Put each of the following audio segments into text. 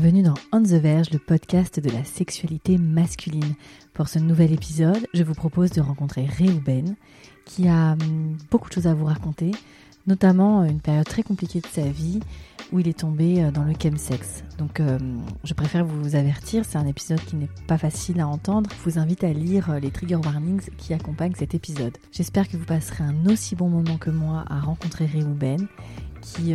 Bienvenue dans On the Verge, le podcast de la sexualité masculine. Pour ce nouvel épisode, je vous propose de rencontrer Réhouben, qui a hum, beaucoup de choses à vous raconter, notamment une période très compliquée de sa vie où il est tombé euh, dans le chemsex. Donc euh, je préfère vous avertir, c'est un épisode qui n'est pas facile à entendre. Je vous invite à lire euh, les trigger warnings qui accompagnent cet épisode. J'espère que vous passerez un aussi bon moment que moi à rencontrer Réhouben, qui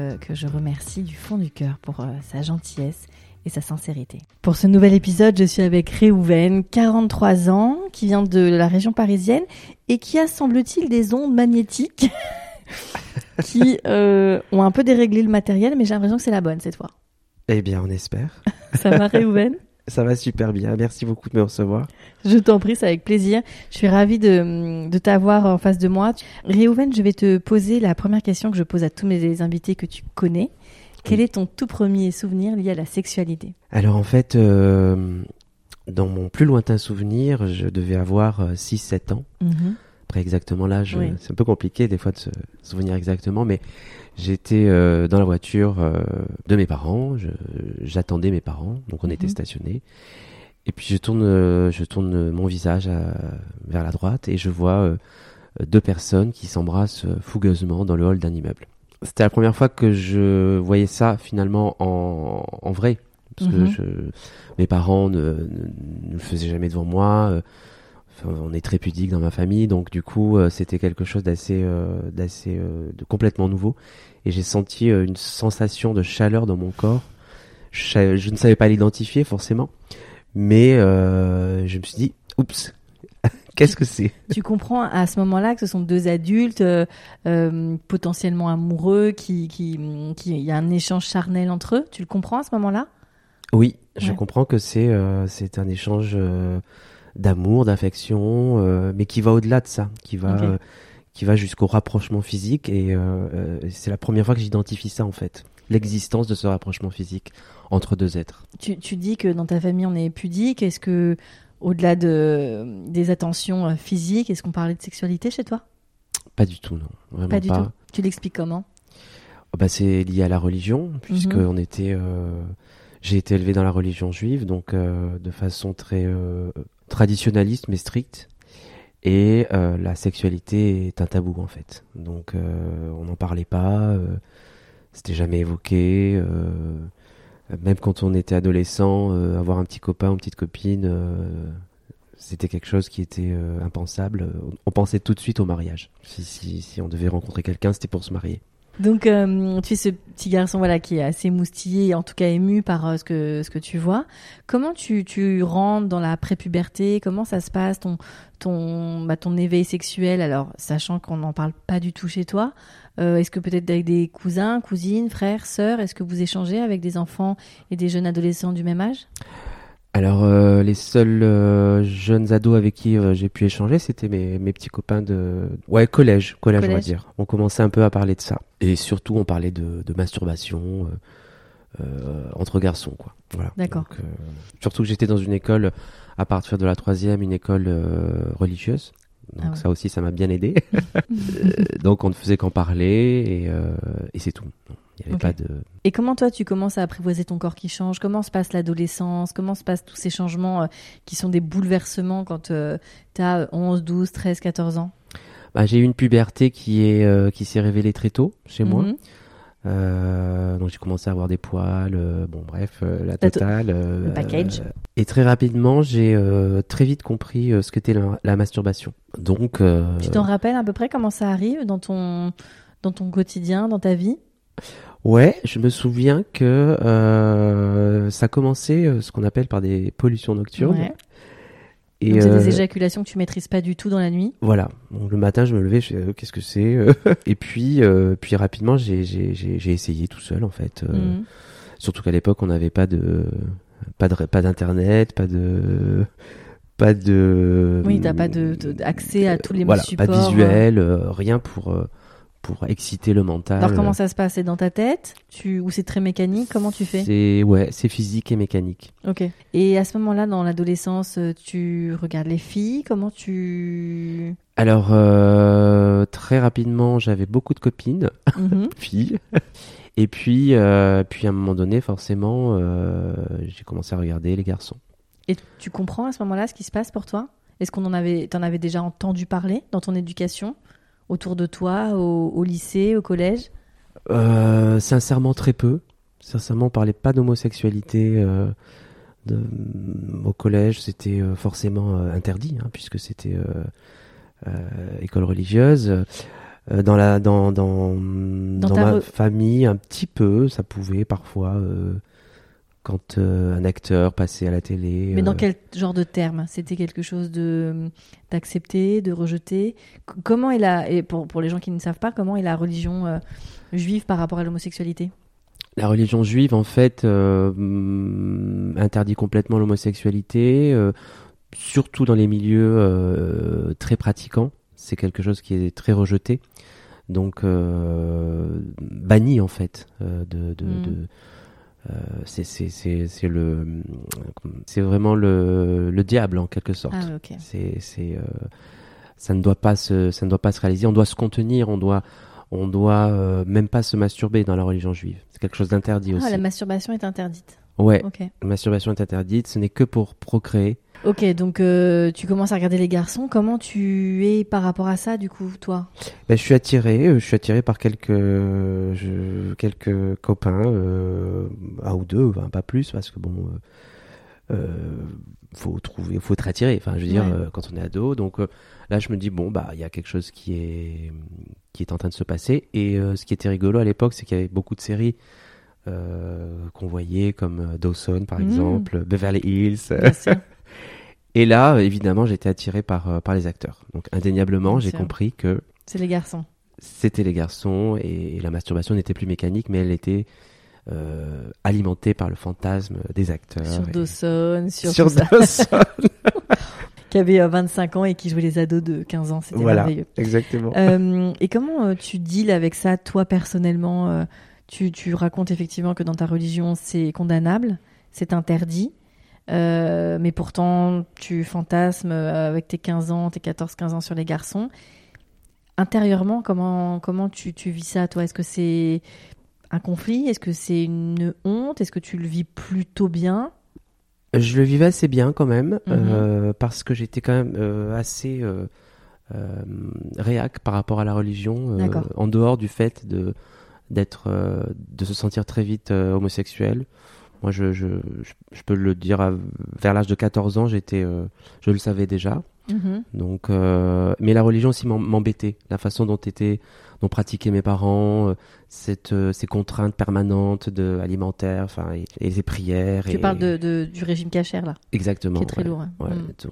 Euh, que je remercie du fond du cœur pour euh, sa gentillesse et sa sincérité. Pour ce nouvel épisode, je suis avec Réhouven, 43 ans, qui vient de la région parisienne et qui a, semble-t-il, des ondes magnétiques qui euh, ont un peu déréglé le matériel, mais j'ai l'impression que c'est la bonne cette fois. Eh bien, on espère. Ça va, Réhouven? Ça va super bien. Merci beaucoup de me recevoir. Je t'en prie, c'est avec plaisir. Je suis ravie de, de t'avoir en face de moi. Réhouven, je vais te poser la première question que je pose à tous mes invités que tu connais. Quel est ton tout premier souvenir lié à la sexualité? Alors, en fait, euh, dans mon plus lointain souvenir, je devais avoir euh, 6-7 ans. Mhm. Après, exactement l'âge, Oui. euh, c'est un peu compliqué des fois de se souvenir exactement, mais j'étais euh, dans la voiture euh, de mes parents. J'attendais mes parents, donc on était Mhm. stationnés. Et puis, je tourne, euh, je tourne mon visage à- vers la droite et je vois euh, deux personnes qui s'embrassent euh, fougueusement dans le hall d'un immeuble. C'était la première fois que je voyais ça finalement en, en vrai. Parce Mhm. que je, mes parents ne, ne, ne le faisaient jamais devant moi. On est très pudique dans ma famille, donc du coup euh, c'était quelque chose d'assez, euh, d'assez, euh, de complètement nouveau. Et j'ai senti une sensation de chaleur dans mon corps. Je, ne savais pas l'identifier forcément, mais je me suis dit, oups, qu'est-ce que c'est? Tu comprends à ce moment-là que ce sont deux adultes euh, euh, potentiellement amoureux, qui, qui, qui, il y a un échange charnel entre eux. Tu le comprends à ce moment-là? Oui, je comprends que c'est euh, c'est un échange d'amour, d'affection, euh, mais qui va au-delà de ça, qui va euh, qui va jusqu'au rapprochement physique et euh, euh, c'est la première fois que j'identifie ça en fait, l'existence de ce rapprochement physique entre deux êtres. tu, tu dis que dans ta famille on est pudique. Est-ce que au-delà de des attentions physiques, est-ce qu'on parlait de sexualité chez toi? Pas du tout, non, vraiment Pas du tout. Tu l'expliques comment? Oh, Bah, c'est lié à la religion, puisque Mhm. on était, j'ai été élevé dans la religion juive, donc euh, de façon très euh, traditionnaliste mais stricte. Et euh, la sexualité est un tabou en fait. Donc euh, on n'en parlait pas, euh, c'était jamais évoqué. même quand on était adolescent, avoir un petit copain ou une petite copine, c'était quelque chose qui était impensable. On pensait tout de suite au mariage. Si, si, si on devait rencontrer quelqu'un, c'était pour se marier. Donc, euh, tu es ce petit garçon voilà, qui est assez moustillé, en tout cas ému par euh, ce, que, ce que tu vois. Comment tu, tu rentres dans la prépuberté Comment ça se passe, ton, ton, bah, ton éveil sexuel? Alors, sachant qu'on n'en parle pas du tout chez toi, euh, est-ce que peut-être avec des cousins, cousines, frères, sœurs, est-ce que vous échangez avec des enfants et des jeunes adolescents du même âge? Alors, euh, les seuls euh, jeunes ados avec qui euh, j'ai pu échanger, c'était mes, mes petits copains de... Ouais, collège, collège, on va Collège. dire. On commençait un peu à parler de ça. Et surtout, on parlait de, de masturbation euh, euh, entre garçons, quoi. Voilà. D'accord. Euh, surtout que j'étais dans une école, à partir de la troisième, une école euh, religieuse. Donc Ah ouais. ça aussi, ça m'a bien aidé. Euh, donc on ne faisait qu'en parler et, euh, et c'est tout. Il n'y avait pas de... Et comment toi tu commences à apprivoiser ton corps qui change? Comment se passe l'adolescence? Comment se passent tous ces changements euh, qui sont des bouleversements quand tu as 11, 12, 13, 14 ans? Bah, j'ai eu une puberté qui est euh, qui s'est révélée très tôt chez moi. Mhm. Euh, donc j'ai commencé à avoir des poils, euh, bon bref, la La to- totale. le package. et très rapidement, j'ai très vite compris ce qu'était la, la masturbation. Donc, Tu t'en rappelles à peu près comment ça arrive dans ton, dans ton quotidien, dans ta vie? Ouais, je me souviens que ça commençait ce qu'on appelle par des pollutions nocturnes. Ouais. Et Donc c'est euh, des éjaculations que tu maîtrises pas du tout dans la nuit. Voilà. Donc, le matin, je me levais, je fais, euh, qu'est-ce que c'est euh Et puis, euh, puis rapidement, j'ai, j'ai, j'ai, j'ai essayé tout seul, en fait. euh, Mhm. Surtout qu'à l'époque, on n'avait pas de, pas de, pas d'internet, pas de, pas de. Oui, t'as pas de, de- accès à tous les voilà, supports. pas de visuel, euh, rien pour, euh, pour exciter le mental. Alors comment ça se passe? C'est dans ta tête? Tu... Ou c'est très mécanique? Comment tu fais? C'est ouais, c'est physique et mécanique. Ok. Et à ce moment-là, dans l'adolescence, euh, tu regardes les filles? Comment tu... Alors euh, très rapidement, j'avais beaucoup de copines, Mhm. filles. Et puis, euh, puis à un moment donné, forcément, euh, j'ai commencé à regarder les garçons. Et tu comprends à ce moment-là ce qui se passe pour toi? Est-ce qu'on en avait, t'en avais déjà entendu parler dans ton éducation? Autour de toi, au, au lycée, au collège Euh, sincèrement, très peu. Sincèrement, on parlait pas d'homosexualité euh, de- au collège. C'était euh, forcément interdit, hein, puisque c'était école religieuse. Dans la dans dans, dans, ma re- famille, un petit peu, ça pouvait parfois quand euh, un acteur passait à la télé. Mais dans euh, quel genre de termes C'était quelque chose de d'accepter, de rejeter C- Comment est la et pour pour les gens qui ne savent pas, comment est la religion euh, juive par rapport à l'homosexualité? La religion juive, en fait, hum, interdit complètement l'homosexualité, surtout dans les milieux très pratiquants. C'est quelque chose qui est très rejeté. Donc, banni, en fait. de, de, Mm. de- euh, c'est- le, c'est vraiment le, le diable, en quelque sorte. Ah. C'est, euh, ça ne doit pas se, ça ne doit pas se réaliser. On doit se contenir. On doit, on doit euh, même pas se masturber dans la religion juive. C'est quelque chose d'interdit aussi. Ah, la masturbation est interdite. Ouais, la masturbation est interdite. Ce n'est que pour procréer. Ok, donc euh, tu commences à regarder les garçons. Comment tu es par rapport à ça, du coup, toi? Ben, je suis attiré. euh, Je suis attiré par quelques, je- quelques copains, euh, un ou deux, enfin, pas plus, parce que bon, euh, faut trouver, faut être attiré. Enfin, je veux dire, Ouais. quand on est ado. Donc là, je me dis bon, bah, il y a quelque chose qui est, qui est en train de se passer. Et ce qui était rigolo à l'époque, c'est qu'il y avait beaucoup de séries. qu'on voyait comme Dawson par Mhm. exemple, Beverly Hills. Bien sûr. Et là, euh, évidemment, j'étais attiré par, euh, par les acteurs. Donc indéniablement, j'ai compris que C'est les garçons. c'était les garçons et, la masturbation n'était plus mécanique, mais elle était euh, alimentée par le fantasme des acteurs. Sur et- Dawson, sur, Sur Dawson. qui avait euh, 25 ans et qui jouait les ados de 15 ans. C'était voilà, merveilleux. exactement. Euh, et comment euh, tu deals avec ça, toi, personnellement euh, tu, tu racontes effectivement que dans ta religion, c'est condamnable, c'est interdit. Euh, mais pourtant, tu fantasmes euh, avec tes 15 ans, tes 14-15 ans sur les garçons. Intérieurement, comment, comment tu, tu vis ça, toi? Est-ce que c'est un conflit? Est-ce que c'est une honte? Est-ce que tu le vis plutôt bien? Je le vivais assez bien quand même, Mhm. euh, parce que j'étais quand même euh, assez réac par rapport à la religion, en dehors du fait de d'être, de se sentir très vite homosexuel. Moi, je, je, je, je peux le dire, à- vers l'âge de 14 ans, j'étais, euh, je le savais déjà. Mhm. Donc, euh, mais la religion aussi m'em- m'embêtait, la façon dont étaient, dont pratiquaient mes parents, euh, cette, ces contraintes permanentes de alimentaires, enfin, et, et les prières. Tu et- parles de, de- du régime cachère, là, exactement, qui est très ouais. lourd. hein. Ouais, tout-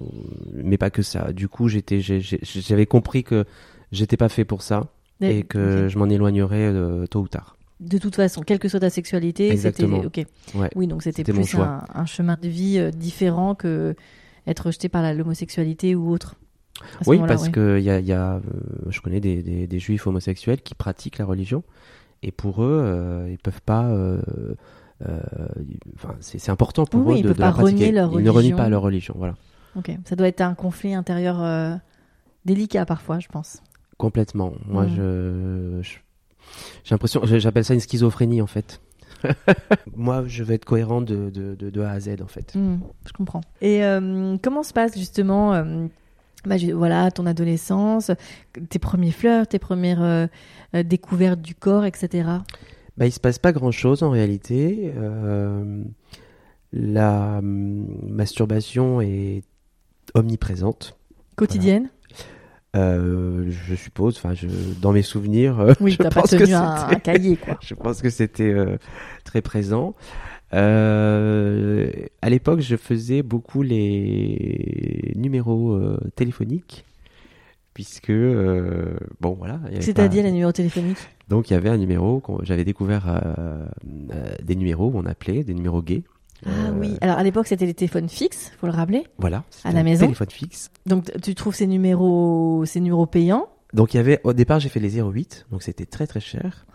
mais pas que ça. Du coup, j'étais, j'avais compris que j'étais pas fait pour ça et que je m'en éloignerais tôt ou tard. De toute façon, quelle que soit ta sexualité, c'était ok. Ouais. Oui, donc c'était plus un, un chemin de vie euh, différent que être rejeté par l'homosexualité ou autre. Oui, parce ouais. que y a, y a, euh, je connais des, des, des juifs homosexuels qui pratiquent la religion et pour eux, euh, ils peuvent pas. euh, c'est important pour Oui, eux ils de, de la pas renier pratiquer. leur Ils ne renient pas leur religion, voilà. Ok, ça doit être un conflit intérieur délicat parfois, je pense. Complètement. Moi, Mm. je, je- j'ai l'impression, j'appelle ça une schizophrénie en fait. Moi, je veux être cohérent de, de, de, de A à Z en fait. Hmm, je comprends. Et euh, comment se passe justement, euh, bah, je- voilà, ton adolescence, tes premiers fleurs, tes premières euh, découvertes du corps, etc. Bah, il se passe pas grand chose en réalité. Euh, la hum, masturbation est omniprésente. Quotidienne? Euh, je suppose, enfin, je, dans mes souvenirs, euh, Oui, je pas pense que tenu un, c'était- un cahier, quoi. je pense que c'était euh, très présent. À l'époque, je faisais beaucoup les numéros téléphoniques, puisque bon voilà. C'est-à-dire pas- les numéros téléphoniques? Donc il y avait un numéro j'avais découvert des numéros où on appelait des numéros gays. Ah Euh, oui. Alors à l'époque, c'était les téléphones fixes, faut le rappeler. Voilà. À la maison Téléphone fixe. Donc tu trouves ces numéros, ces numéros payants. Donc il y avait au départ j'ai fait les 08, donc c'était très très cher.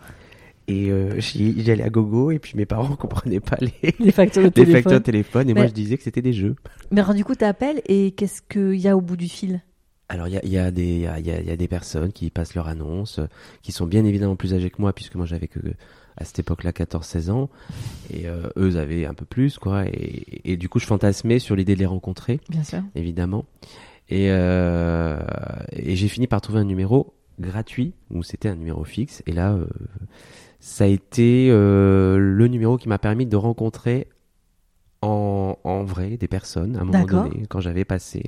Et euh, j'y j'y allais à gogo et puis mes parents comprenaient pas les, Les factures de les téléphone. factures de téléphone et Mais- moi je disais que c'était des jeux. Mais alors du coup, t'appelles et qu'est-ce qu'il y a au bout du fil? Alors il y a, y, a y, a, y a des personnes qui passent leur annonce, euh, qui sont bien évidemment plus âgées que moi puisque moi j'avais que à cette époque-là 14-16 ans et euh, eux avaient un peu plus quoi et, et du coup je fantasmais sur l'idée de les rencontrer Bien sûr. évidemment et, euh, et j'ai fini par trouver un numéro gratuit où c'était un numéro fixe et là euh, ça a été euh, le numéro qui m'a permis de rencontrer en, en vrai des personnes à un moment donné quand j'avais passé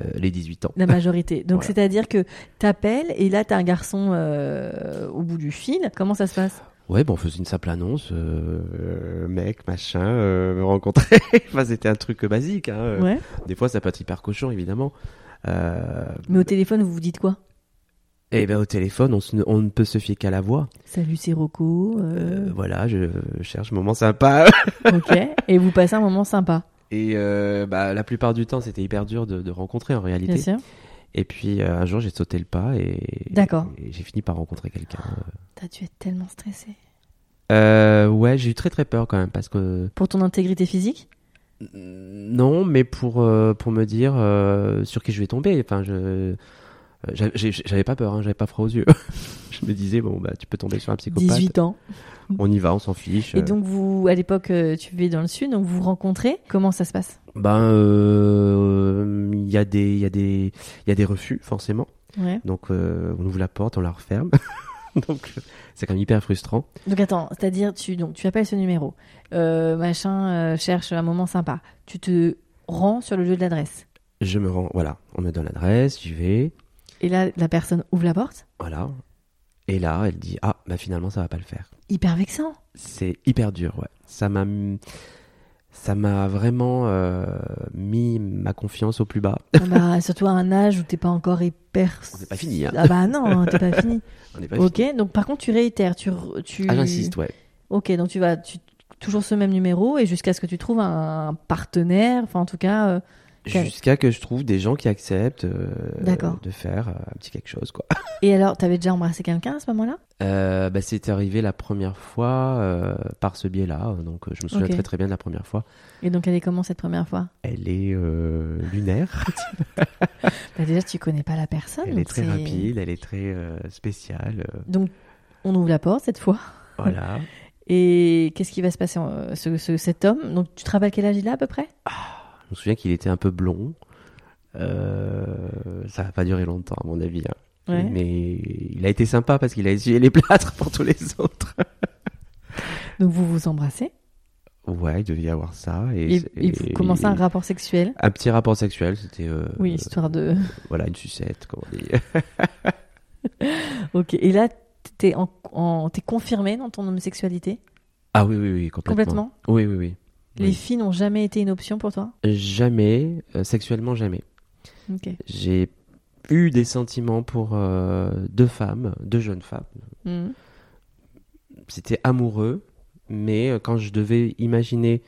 euh, les 18 ans. La majorité. Donc Voilà. c'est-à-dire que t'appelles et là t'as un garçon euh, au bout du fil. Comment ça se passe? Ouais, bon, on faisait une simple annonce, euh, mec, machin, me rencontrer. enfin, c'était un truc basique. Hein. Ouais. Des fois, ça peut être hyper cochon, évidemment. Mais au téléphone, vous vous dites quoi? Et ben au téléphone, on, se- on ne peut se fier qu'à la voix. Salut, c'est Rocco. euh, Euh, voilà, je cherche un moment sympa. ok. Et vous passez un moment sympa. Et euh, bah, la plupart du temps, c'était hyper dur de, de rencontrer en réalité. Bien sûr. Et puis euh, un jour, j'ai sauté le pas et, j'ai fini par rencontrer quelqu'un. T'as dû être tellement stressé. Euh, ouais, j'ai eu très très peur quand même parce que Pour ton intégrité physique? Non, mais pour euh, pour me dire sur qui je vais tomber. Enfin, je j'avais pas peur, hein, j'avais pas froid aux yeux. je me disais bon bah tu peux tomber sur un psychopathe. 18 ans. On y va, on s'en fiche. Et donc vous, à l'époque, euh, tu vivais dans le sud, donc vous vous rencontrez. Comment ça se passe? Ben, euh, il y a des, il y a des, il y a des refus forcément. Ouais. Donc, euh, on ouvre la porte, on la referme. donc, c'est quand même hyper frustrant. Donc attends, c'est-à-dire tu donc tu appelles ce numéro, euh, machin cherche un moment sympa. Tu te rends sur le lieu de l'adresse. Je me rends, voilà, on me donne l'adresse, j'y vais, Et là, la personne ouvre la porte? voilà. Et là, elle dit, ah, bah finalement, ça va pas le faire. Hyper vexant. C'est hyper dur, ouais. Ça m'a, ça m'a vraiment euh, mis ma confiance au plus bas. Ah bah, surtout à un âge où t'es pas encore hyper. On n'est pas fini, hein. Ah bah non, t'es pas fini. On n'est pas fini. Ok, donc par contre tu réitères, tu, tu. Ah, j'insiste, ouais. Ok, donc tu vas tu, toujours ce même numéro et jusqu'à ce que tu trouves un partenaire, enfin en tout cas. euh, Jusqu'à que je trouve des gens qui acceptent euh, de faire euh, un petit quelque chose, quoi. Et alors, t'avais déjà embrassé quelqu'un à ce moment-là? Euh, bah, c'est arrivé la première fois par ce biais-là, donc je me souviens très très bien de la première fois. Et donc elle est comment cette première fois? Elle est lunaire, Bah, Déjà tu connais pas la personne. elle est très rapide, elle est très spéciale. Donc on ouvre la porte cette fois. voilà. Et qu'est-ce qui va se passer ce, ce- Cet homme, donc tu te rappelles quel âge il a à peu près? Je me souviens qu'il était un peu blond. Euh, ça va pas durer longtemps à mon avis. hein. Ouais. Mais il a été sympa parce qu'il a essuyé les plâtres pour tous les autres. Donc vous vous embrassez? Ouais, il devait y avoir ça. Et, et, et vous commencez un rapport sexuel? Un petit rapport sexuel, c'était euh, Oui, histoire de. voilà une sucette, comme on dit. Ok. Et là, t'es en, confirmé dans ton homosexualité? Ah oui, oui, oui, complètement. complètement? Oui, oui, oui. Les Oui. filles n'ont jamais été une option pour toi? Jamais, euh, sexuellement jamais. J'ai eu des sentiments pour euh, deux femmes, deux jeunes femmes. Mhm. C'était amoureux, mais euh, quand je devais imaginer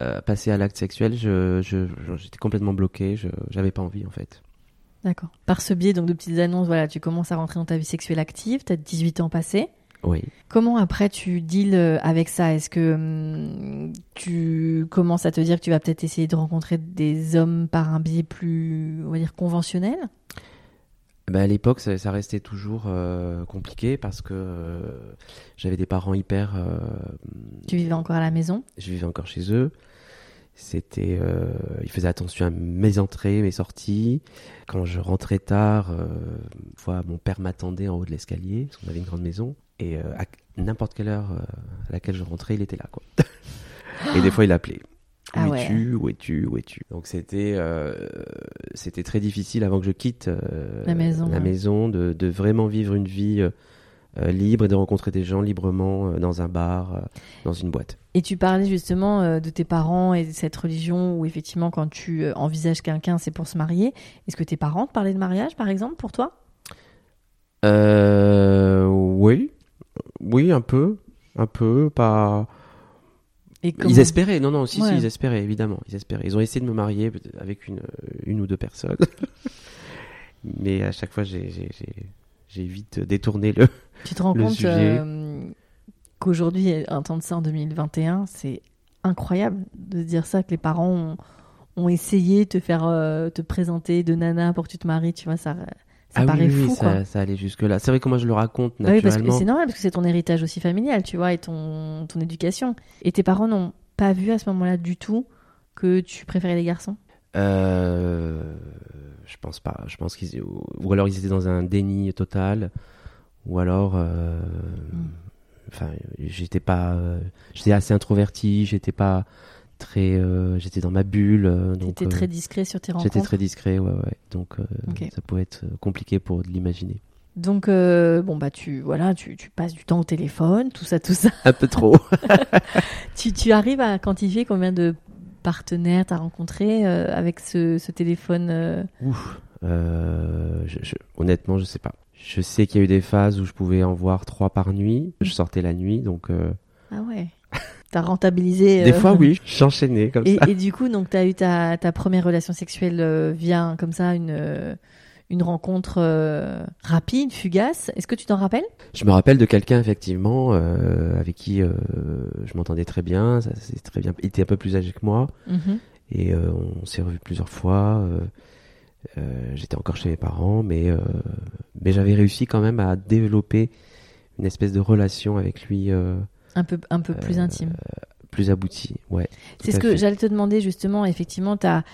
euh, passer à l'acte sexuel, je, je- je- j'étais complètement bloqué, je j'avais pas envie en fait. D'accord. Par ce biais donc de petites annonces, voilà, tu commences à rentrer dans ta vie sexuelle active. T'as 18 ans passés. Oui. Comment après tu deals euh, avec ça? Est-ce que hum, tu commences à te dire que tu vas peut-être essayer de rencontrer des hommes par un biais plus, on va dire, conventionnel? Bah, à l'époque, ça, ça restait toujours euh, compliqué parce que euh, j'avais des parents hyper. euh, Tu vivais encore à la maison? je vivais encore chez eux. C'était, ils faisaient attention à mes entrées, mes sorties. Quand je rentrais tard, une fois mon père m'attendait en haut de l'escalier parce qu'on avait une grande maison et euh, à n'importe quelle heure euh, à laquelle je rentrais, il était là quoi. et des fois, il appelait. Ah où ouais. es-tu Où es-tu? Où es-tu? Donc c'était euh, c'était très difficile avant que je quitte euh, La maison, la maison de, de vraiment vivre une vie euh, libre et de rencontrer des gens librement dans un bar, dans une boîte. Et tu parlais justement de tes parents et de cette religion où effectivement quand tu envisages quelqu'un c'est pour se marier. Est-ce que tes parents te parlaient de mariage par exemple pour toi? Euh, oui, oui, un peu, un peu, pas. et comment- Ils espéraient, non, non, si, Ouais. si, ils espéraient, évidemment, ils espéraient. Ils ont essayé de me marier avec une, une ou deux personnes. Mais à chaque fois, j'ai, vite détourné le. Tu te rends compte euh, qu'aujourd'hui, entendre ça en 2021, c'est incroyable de se dire ça, que les parents ont, ont essayé de te faire euh, te présenter de nana pour que tu te maries, tu vois, ça, ça ah paraît oui, oui, fou, quoi. ça, ça allait jusque-là. C'est vrai que moi, je le raconte Bah oui, parce que naturellement. c'est normal, parce que c'est ton héritage aussi familial, tu vois, et ton, ton éducation. Et tes parents n'ont pas vu à ce moment-là du tout que tu préférais les garçons? Euh, je pense pas. Je pense qu'ils ou alors ils étaient dans un déni total, ou alors, euh, Mm. enfin, j'étais pas, euh, j'étais assez introverti, j'étais pas très, euh, j'étais dans ma bulle, euh, donc T'étais euh, très discret sur tes rencontres j'étais très discret, ouais, ouais. Donc euh, ça pouvait être compliqué pour l'imaginer. Donc, bon, bah, tu, voilà, tu, tu passes du temps au téléphone, tout ça, tout ça. Un peu trop. tu, tu arrives à quantifier combien de partenaires t'as rencontré avec ce, ce téléphone Ouf. Je- je- honnêtement, je sais pas. Je sais qu'il y a eu des phases où je pouvais en voir trois par nuit. Je sortais la nuit, donc Ah ouais. T'as rentabilisé. des euh, fois oui, j'enchaînais comme Et, ça. et du coup, donc, t'as eu ta, ta première relation sexuelle euh, via comme ça une, euh, une rencontre euh, rapide, fugace. Est-ce que tu t'en rappelles? Je me rappelle de quelqu'un effectivement euh, avec qui euh, je m'entendais très bien. Ça c'est très bien. Il était un peu plus âgé que moi Mhm. et euh, on s'est revu plusieurs fois. euh, euh, J'étais encore chez mes parents, mais euh, mais j'avais réussi quand même à développer une espèce de relation avec lui euh, Un peu, un peu plus Euh, intime. plus aboutie. Ouais. C'est ce que j'allais te demander justement. Effectivement, tu as,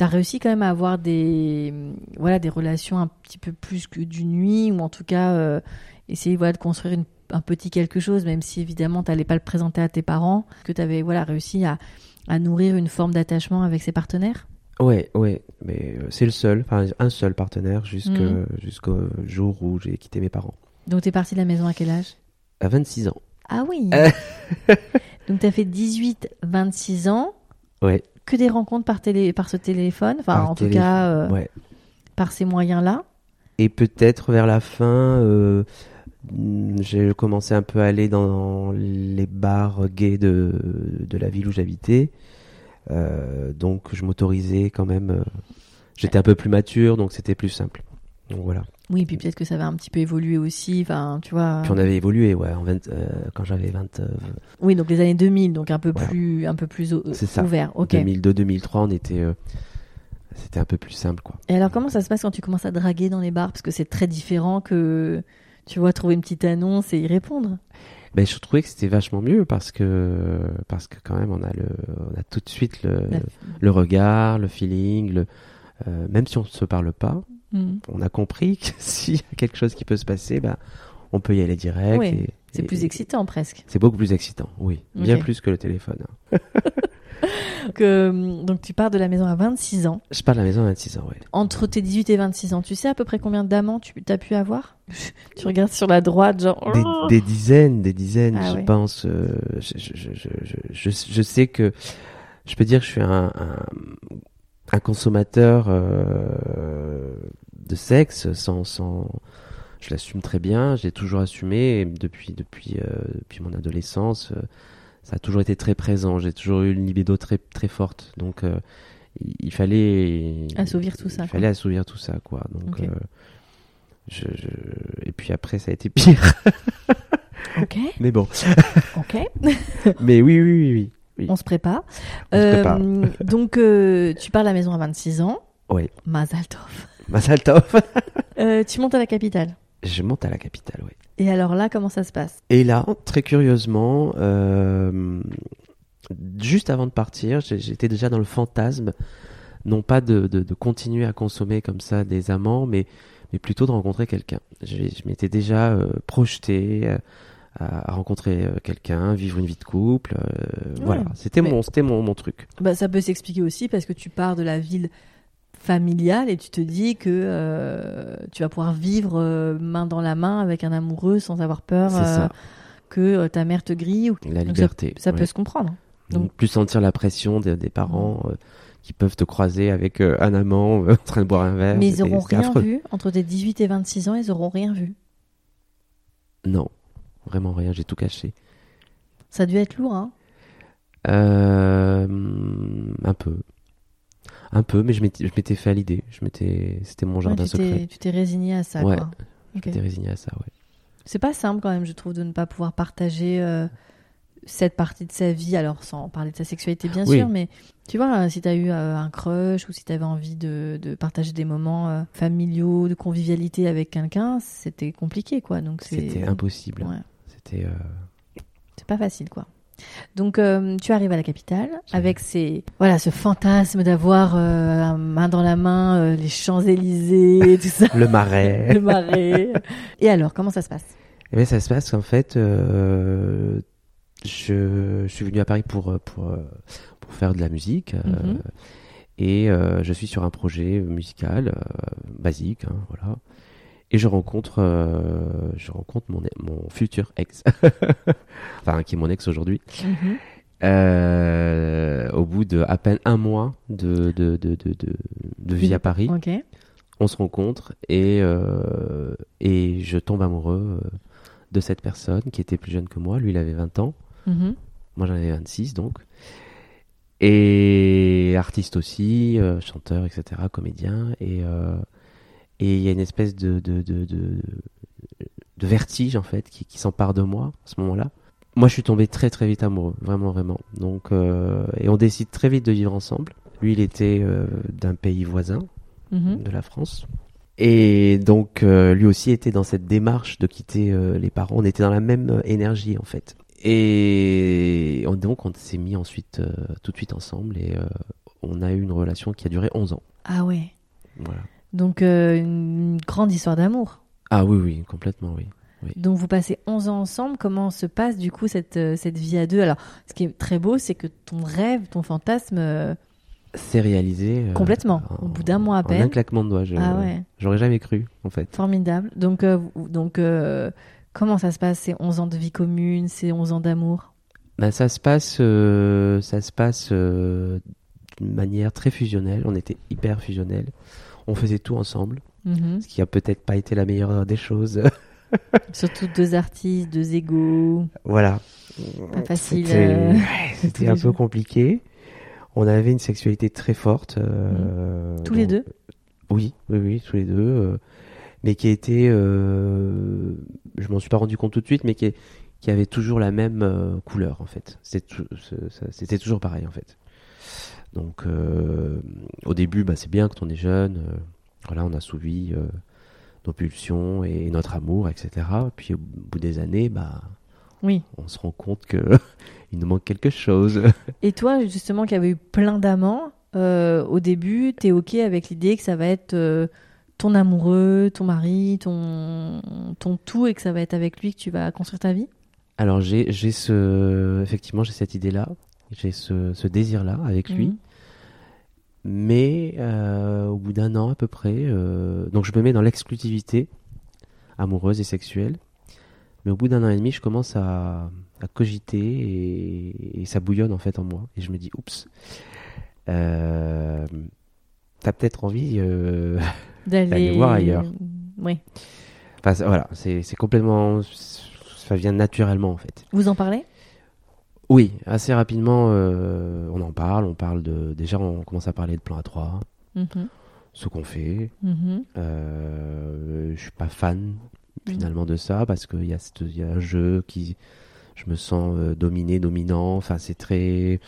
réussi quand même à avoir des, voilà, des relations un petit peu plus que du nuit, ou en tout cas euh, essayer voilà, de construire une- un petit quelque chose, même si évidemment tu n'allais pas le présenter à tes parents, que tu avais voilà, réussi à, à nourrir une forme d'attachement avec ses partenaires? Ouais, ouais, mais euh, c'est le seul, enfin un seul partenaire Mhm. jusqu'au jour où j'ai quitté mes parents. Donc tu es parti de la maison à quel âge? À 26 ans. Ah oui Euh. Donc tu as fait 18-26 ans, Ouais. que des rencontres par, télé, par ce téléphone, enfin Par en tout cas euh, Ouais. par ces moyens-là. Et peut-être vers la fin, euh, j'ai commencé un peu à aller dans les bars gays de, de la ville où j'habitais. Euh, donc je m'autorisais quand même. J'étais un peu plus mature, donc c'était plus simple. Donc voilà. Oui, puis peut-être que ça va un petit peu évoluer aussi, enfin, tu vois. Puis on avait évolué, ouais, en 20, euh, quand j'avais 20, euh, Oui, donc les années 2000, donc un peu Voilà. plus, un peu plus ça. ouvert. Ok. 2002-2003, on était, euh, c'était un peu plus simple, quoi. Et alors, comment ça se passe quand tu commences à draguer dans les bars? Parce que c'est très différent que, tu vois, trouver une petite annonce et y répondre. Ben, je trouvais que c'était vachement mieux parce que, parce que quand même, on a le, on a tout de suite le, le regard, le feeling, le, même si on ne se parle pas, Mhm. on a compris que s'il y a quelque chose qui peut se passer, ben, on peut y aller direct. Oui, C'est plus excitant presque. C'est beaucoup plus excitant, oui. Bien plus que le téléphone. Donc, euh, donc tu pars de la maison à 26 ans. Je pars de la maison à 26 ans, ouais. Entre tes 18 et 26 ans, tu sais à peu près combien d'amants tu as pu avoir? Tu regardes sur la droite, genre. Des, des dizaines, des dizaines, Ah je ouais. pense. euh, je, je, je, je, je, je sais que je peux dire que je suis un, un, un consommateur euh, de sexe sans, sans je l'assume très bien, j'ai toujours assumé depuis depuis euh, depuis mon adolescence, euh, ça a toujours été très présent, j'ai toujours eu une libido très très forte. Donc euh, il, il fallait Assouvir tout ça, Il fallait assouvir tout ça quoi. Donc Ok. je, je... et puis après ça a été pire. Ok, Mais bon. ok. Mais oui, oui, oui, oui. oui. On se prépare. On se prépare. Donc, tu pars de la maison à 26 ans. Oui. Mazal tov. Mazaltov. Euh, tu montes à la capitale. Je monte à la capitale, oui. Et alors là, comment ça se passe? Et là, très curieusement, euh, juste avant de partir, j'étais déjà dans le fantasme, non pas de, de, de continuer à consommer comme ça des amants, mais, mais plutôt de rencontrer quelqu'un. Je, je m'étais déjà euh, projeté euh, à, rencontrer quelqu'un, vivre une vie de couple. euh, Ouais, voilà, c'était mon, c'était mon, mon truc. bah, Ça peut s'expliquer aussi parce que tu pars de la ville familial et tu te dis que euh, tu vas pouvoir vivre euh, main dans la main avec un amoureux sans avoir peur euh, que ta mère te grille. Ou... La Donc liberté. Ça, ça ouais. peut se comprendre. Donc, Donc- plus sentir la pression des, des parents qui peuvent te croiser avec un amant en train de boire un verre. Mais ils C'était- auront c'était rien affreux. vu entre tes 18 et 26 ans, ils auront rien vu. Non, vraiment rien. J'ai tout caché. Ça a dû être lourd, hein un peu. Un peu, mais je m'étais fait à l'idée. Je m'étais, C'était mon Ouais, jardin tu t'es- secret. Tu t'es résigné à ça, Ouais. quoi. Je m'étais résigné à ça, ouais. C'est pas simple quand même, je trouve, de ne pas pouvoir partager euh, cette partie de sa vie, alors sans parler de sa sexualité bien Oui. sûr, mais tu vois, euh, si tu as eu euh, un crush ou si tu avais envie de, de partager des moments euh, familiaux, de convivialité avec quelqu'un, c'était compliqué, quoi. Donc C'était impossible. Ouais. C'était. c'est pas facile, quoi. Donc euh, tu arrives à la capitale avec ces voilà ce fantasme d'avoir euh, main dans la main euh, les Champs Élysées tout ça Le marais. le marais et alors comment ça se passe? Eh bien, ça se passe qu'en fait, je, je suis venu à Paris pour, pour, pour faire de la musique. Mhm. Et je suis sur un projet musical basique, hein, voilà. Et je rencontre, euh, je rencontre mon, mon futur ex, enfin qui est mon ex aujourd'hui. Mhm. Euh, au bout de à peine un mois de, de, de, de, de, vie à Paris, on se rencontre et, euh, et je tombe amoureux de cette personne qui était plus jeune que moi. Lui, il avait 20 ans. Mhm. Moi, j'en avais 26, donc. Et artiste aussi, chanteur, etc., comédien. Et et il y a une espèce de, de, de, de, de vertige, en fait, qui, qui s'empare de moi à ce moment-là. Moi, je suis tombé très, très vite amoureux. Vraiment, vraiment. Donc, euh, et on décide très vite de vivre ensemble. Lui, il était euh, d'un pays voisin Mhm. de la France. Et donc, euh, lui aussi était dans cette démarche de quitter les parents. On était dans la même énergie, en fait. Et on- donc, on s'est mis ensuite, tout de suite ensemble. Et on a eu une relation qui a duré 11 ans. Ah ouais. Voilà. Donc euh, une grande histoire d'amour. Ah oui, oui, complètement, oui. Donc vous passez 11 ans ensemble. Comment se passe du coup cette, euh, cette vie à deux? Alors ce qui est très beau, c'est que ton rêve, ton fantasme, euh, C'est réalisé. euh, Complètement. en- Au bout d'un mois à en peine. un claquement de doigts. je- ah ouais, J'aurais jamais cru, en fait. formidable. Donc, donc comment ça se passe ces 11 ans de vie commune, ces 11 ans d'amour? Ben, ça se passe, ça se passe d'une manière très fusionnelle. On était hyper fusionnels. On faisait tout ensemble. Mhm. ce qui a peut-être pas été la meilleure des choses. Surtout deux artistes, deux égaux. voilà. Pas facile, C'était euh, c'était un peu jours. compliqué. On avait une sexualité très forte. euh, Tous les deux Oui, oui, oui, tous les deux. euh, mais qui euh, je m'en suis pas rendu compte tout de suite, mais qui, qui avait toujours la même couleur en fait. C'était toujours pareil en fait. Donc euh, au début, bah, c'est bien quand on est jeune. euh, voilà, on a souvi euh, nos pulsions et notre amour, etc. Puis au bout des années, bah, Oui. on se rend compte que il nous manque quelque chose. Et toi, justement, qui avais eu plein d'amants, euh, au début, t'es ok avec l'idée que ça va être euh, ton amoureux, ton mari, ton, ton tout, et que ça va être avec lui que tu vas construire ta vie? Alors j'ai j'ai ce effectivement j'ai cette idée là, j'ai ce, ce désir là avec lui. Mhm. Mais euh, au bout d'un an à peu près, euh, donc je me mets dans l'exclusivité amoureuse et sexuelle. Mais au bout d'un an et demi, je commence à, à cogiter et, et ça bouillonne en fait en moi. Et je me dis, oups, euh, t'as peut-être envie. euh, D'aller voir ailleurs. Oui. Enfin voilà, c'est complètement, ça vient naturellement en fait. Vous en parlez? Oui, assez rapidement, euh, on en parle. On parle de déjà, on commence à parler de plan A3, Mhm. ce qu'on fait. Mhm. Euh, je suis pas fan finalement de ça parce qu'il y, a cette- il y a un jeu qui je me sens euh, dominé dominant enfin c'est très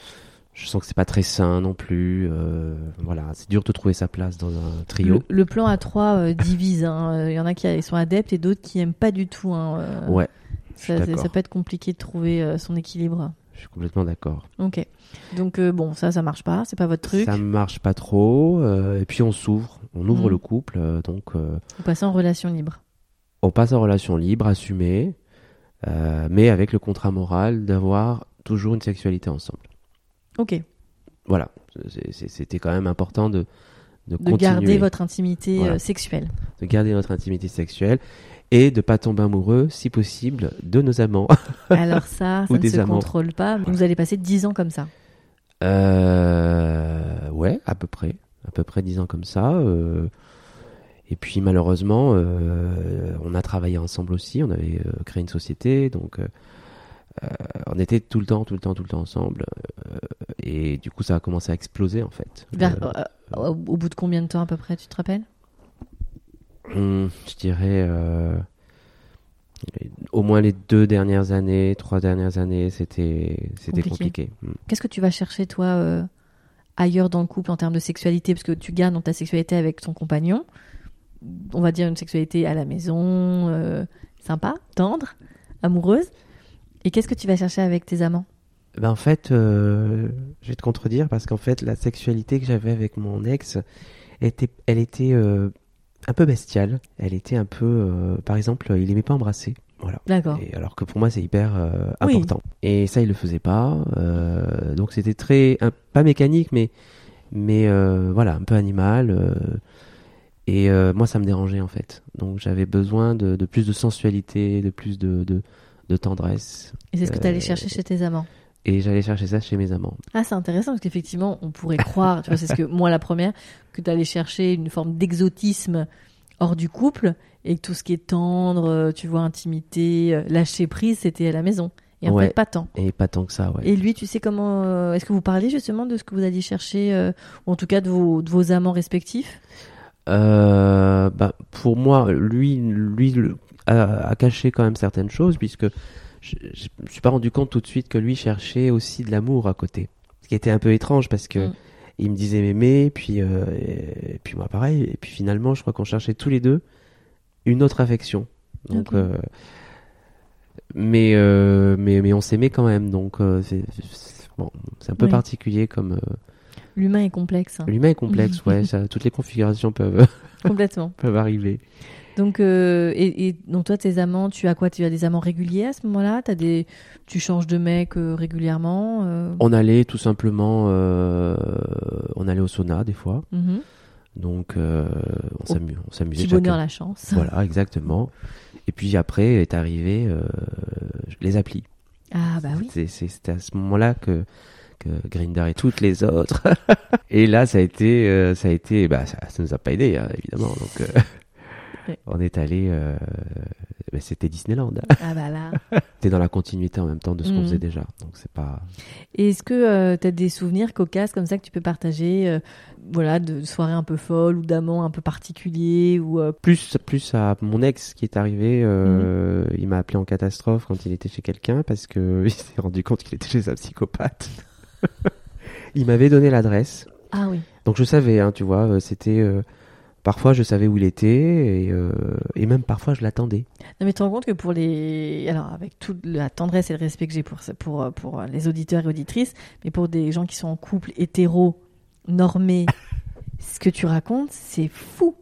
je sens que c'est pas très sain non plus euh, voilà c'est dur de trouver sa place dans un trio Le, le plan A3 euh, divise. hein. Il y en a qui sont adeptes et d'autres qui aiment pas du tout. hein. Euh, ouais Ça, ça- peut être compliqué de trouver son équilibre. Je suis complètement d'accord Ok. Donc euh, bon, ça, ça marche pas. C'est pas votre truc. ça marche pas trop euh, et puis on s'ouvre on ouvre Mhm. le couple euh, donc euh, Vous passez en relation libre. on passe en relation libre assumée euh, mais avec le contrat moral d'avoir toujours une sexualité ensemble Ok. voilà, C'est- c'est- c'était quand même important de, de, De garder votre intimité Voilà. euh, sexuelle. de garder notre intimité sexuelle et de pas tomber amoureux, si possible, de nos amants. Alors ça, ça Ou ne des se amants. contrôle pas. Vous allez passer 10 ans comme ça. Euh, ouais, à peu près, à peu près dix ans comme ça. euh, et puis malheureusement, euh, on a travaillé ensemble aussi. On avait euh, créé une société, donc on était tout le temps, tout le temps, tout le temps ensemble. et du coup, ça a commencé à exploser en fait. Vers- au bout de combien de temps à peu près, tu te rappelles? Hum, je dirais euh, au moins les deux dernières années, trois dernières années, c'était c'était Compliqué. compliqué. Hum. Qu'est-ce que tu vas chercher toi euh, ailleurs dans le couple en termes de sexualité? Parce que tu gardes dans ta sexualité avec ton compagnon, on va dire une sexualité à la maison, euh, sympa, tendre, amoureuse. Et qu'est-ce que tu vas chercher avec tes amants? Ben en fait, euh, je vais te contredire parce qu'en fait, la sexualité que j'avais avec mon ex était, elle était euh, un peu bestiale. Elle était un peu, euh, par exemple, il aimait pas embrasser. Voilà. D'accord. Et alors que pour moi, c'est hyper euh, Oui. important. Et ça, il le faisait pas. euh, donc c'était très, un- pas mécanique, mais, mais voilà, un peu animal. et moi, ça me dérangeait en fait. Donc j'avais besoin de, de plus de sensualité, de plus de, de, de tendresse. Et c'est ce que tu allais chercher chez tes amants Et j'allais chercher ça chez mes amants. Ah, c'est intéressant parce qu'effectivement, on pourrait croire, tu vois, c'est ce que moi la première, que tu allais chercher une forme d'exotisme hors du couple et que tout ce qui est tendre, euh, tu vois, intimité, euh, lâcher prise, c'était à la maison. Et en Ouais. fait, pas tant. Et pas tant que ça, ouais. Et lui, tu sais comment euh, Est-ce que vous parliez justement de ce que vous alliez chercher, euh, ou en tout cas de vos, de vos amants respectifs? Euh, bah, pour moi, lui, lui a caché quand même certaines choses, puisque je, je me suis pas rendu compte tout de suite que lui cherchait aussi de l'amour à côté. Ce qui était un peu étrange parce que Mm. il me disait m'aimer, puis, euh, et, puis moi pareil, et puis finalement, je crois qu'on cherchait tous les deux une autre affection. Donc, euh, mais, euh, mais, mais on s'aimait quand même, donc c'est bon, un peu Oui. particulier comme. L'humain est complexe, hein. L'humain est complexe, ouais, ça, toutes les configurations peuvent, complètement. peuvent arriver. Donc, euh, et, et donc toi, tes amants, tu as quoi? Tu as des amants réguliers à ce moment-là? T'as des, tu changes de mec euh, régulièrement euh, On allait tout simplement, on allait au sauna des fois, mhm. donc on s'amu- on s'amusait. Petit bonheur la chance. Voilà, exactement. Et puis après est arrivé les applis. Ah bah oui. C'est- c'est- C'était à ce moment-là que Grinder et toutes les autres. et là, ça a été, euh, ça a été, bah ça, ça nous a pas aidé hein, évidemment. Donc euh, Ouais. on est allé, euh, bah, c'était Disneyland. Ah bah là. C'était dans la continuité en même temps de ce qu'on Mhm. faisait déjà. Donc c'est pas. Et Est-ce que tu as des souvenirs cocasses comme ça que tu peux partager euh, voilà, de soirées un peu folles ou d'amants un peu particuliers ou euh, plus plus à mon ex qui est arrivé euh, Mhm. il m'a appelé en catastrophe quand il était chez quelqu'un parce que il s'est rendu compte qu'il était chez un psychopathe il m'avait donné l'adresse Ah oui. donc je savais hein, tu vois euh, c'était euh, parfois je savais où il était et, euh, et même parfois je l'attendais Non mais tu te rends compte que pour les alors avec toute la tendresse et le respect que j'ai pour pour pour les auditeurs et auditrices, mais pour des gens qui sont en couple hétéro normés, ce que tu racontes, c'est fou.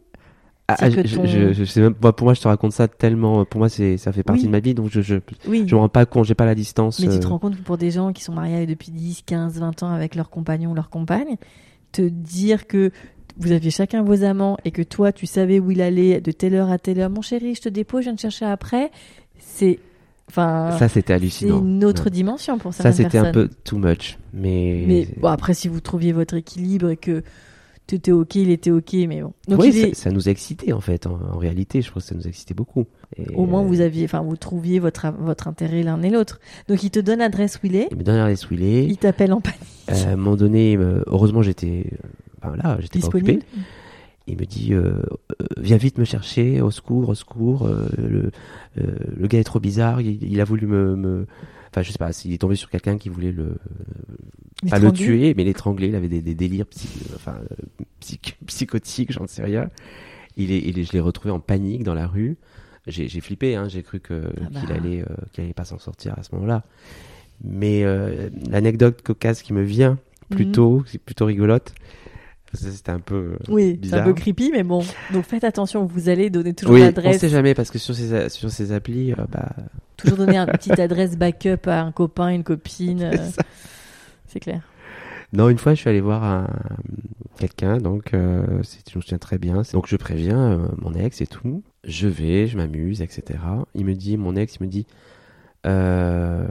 Ah, C'est je, que je- ton- je- je sais même moi, pour moi je te raconte ça tellement pour moi c'est ça fait partie Oui. de ma vie donc je je Oui. je me rends pas compte j'ai pas la distance Mais tu te euh, rends compte que pour des gens qui sont mariés depuis 10, 15, 20 ans avec leur compagnon ou leur compagne, te dire que vous aviez chacun vos amants et que toi tu savais où il allait de telle heure à telle heure, mon chéri, je te dépose, je viens te chercher après, c'est enfin ça c'était c'est hallucinant une autre Ouais. dimension pour ça certaines c'était un peu too much mais Mais bon, après, si vous trouviez votre équilibre et que tout était ok, il était ok, mais bon. Donc oui, est- ça, ça nous excitait en fait. En, en réalité, je crois que ça nous excitait beaucoup. Et, au moins euh, vous aviez, enfin vous trouviez votre votre intérêt l'un et l'autre. Donc il te donne l'adresse où il est, Il me donne l'adresse où il est. il t'appelle en panique. Euh, à un moment donné, me- heureusement, j'étais, ben là, j'étais pas occupé. Il me dit, euh, euh, viens vite me chercher, au secours, au secours. euh, le, euh, le gars est trop bizarre. Il, il a voulu me, me- enfin, je sais pas, s'il est tombé sur quelqu'un qui voulait le, pas le tuer, mais l'étrangler. Il avait des, des délires psy- enfin, psych- psychotiques, j'en sais rien. Il est, il est- je l'ai retrouvé en panique dans la rue. J'ai flippé, hein, j'ai cru que Ah bah. qu'il allait, euh, qu'il allait pas s'en sortir à ce moment-là. Mais l'anecdote cocasse qui me vient Mhm. plutôt, c'est plutôt rigolote. C'était un peu euh, Oui, c'est un peu creepy, mais bon. Donc faites attention, vous allez donner toujours Oui, on l'adresse, sait jamais parce que sur ces sur ces applis, euh, bah, toujours donner une petite adresse backup à un copain, une copine. euh, c'est clair. Non, une fois, je suis allé voir un, quelqu'un, donc euh, je me souviens très bien. Donc je préviens euh, mon ex et tout. Je vais, je m'amuse, etc. Il me dit, mon ex, il me dit, euh,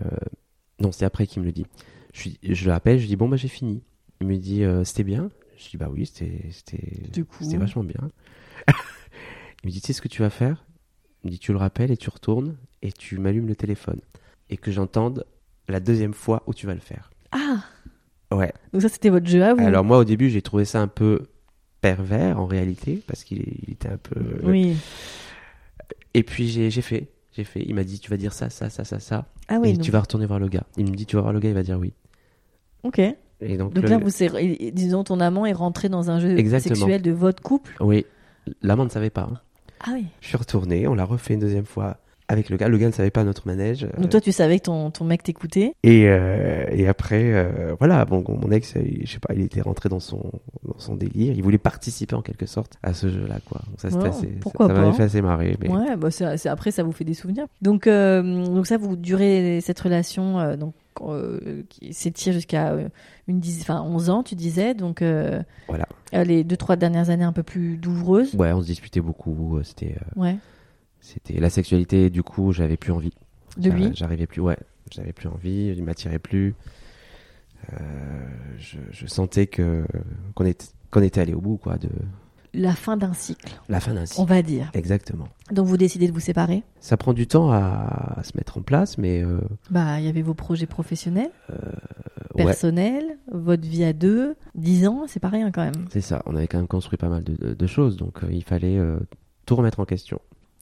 non, c'est après qu'il me le dit. Je, je l'appelle, je lui dis bon bah j'ai fini. Il me dit euh, c'était bien. Je dis bah oui, c'était c'était coup. vachement bien. il me dit tu sais ce que tu vas faire? Il me dit tu le rappelles et tu retournes et tu m'allumes le téléphone et que j'entende la deuxième fois où tu vas le faire. Ah Ouais. Donc ça, c'était votre jeu à vous Alors moi au début j'ai trouvé ça un peu pervers en réalité parce qu'il était un peu. Oui. Et puis j'ai j'ai fait, j'ai fait. Il m'a dit tu vas dire ça, ça, ça, ça, ça. Ah oui, et donc, tu vas retourner voir le gars. Il me dit tu vas voir le gars, il va dire oui. ok. Et donc, Donc le- là, vous, disons, ton amant est rentré dans un jeu Exactement. sexuel de votre couple. Oui, l'amant ne savait pas. hein. Ah oui. Je suis retourné, on l'a refait une deuxième fois avec le gars. Le gars ne savait pas notre manège. euh, Donc toi, tu savais que ton, ton mec t'écoutait. et, euh, et après, euh, voilà, bon, mon ex, euh, je sais pas, il était rentré dans son, dans son délire. Il voulait participer en quelque sorte à ce jeu-là, quoi. Donc ça, Ouais, assez, pourquoi ça, ça m'avait fait assez marrer. Mais... Ouais, bah c'est, c'est- après, ça vous fait des souvenirs. Donc, euh, donc ça, vous durez cette relation, euh, donc, euh, qui s'étire jusqu'à euh, une dizaine, enfin 11 ans, tu disais. Donc, euh, Voilà. les deux, trois dernières années un peu plus douloureuses. Ouais, on se disputait beaucoup. C'était, Ouais. c'était la sexualité. Du coup, j'avais plus envie. De lui. J'a- J'arrivais plus, ouais. J'avais plus envie. Il m'attirait plus. Je, je sentais que qu'on était qu'on était allé au bout, quoi, de La fin d'un cycle, la fin d'un on cycle. va dire. Exactement. Donc, vous décidez de vous séparer? Ça prend du temps à, à se mettre en place, mais euh, Bah, il y avait vos projets professionnels, ouais, personnels, votre vie à deux. 10 ans, c'est pas rien quand même. c'est ça. On avait quand même construit pas mal de, de- de choses, donc euh, il fallait euh, tout remettre en question.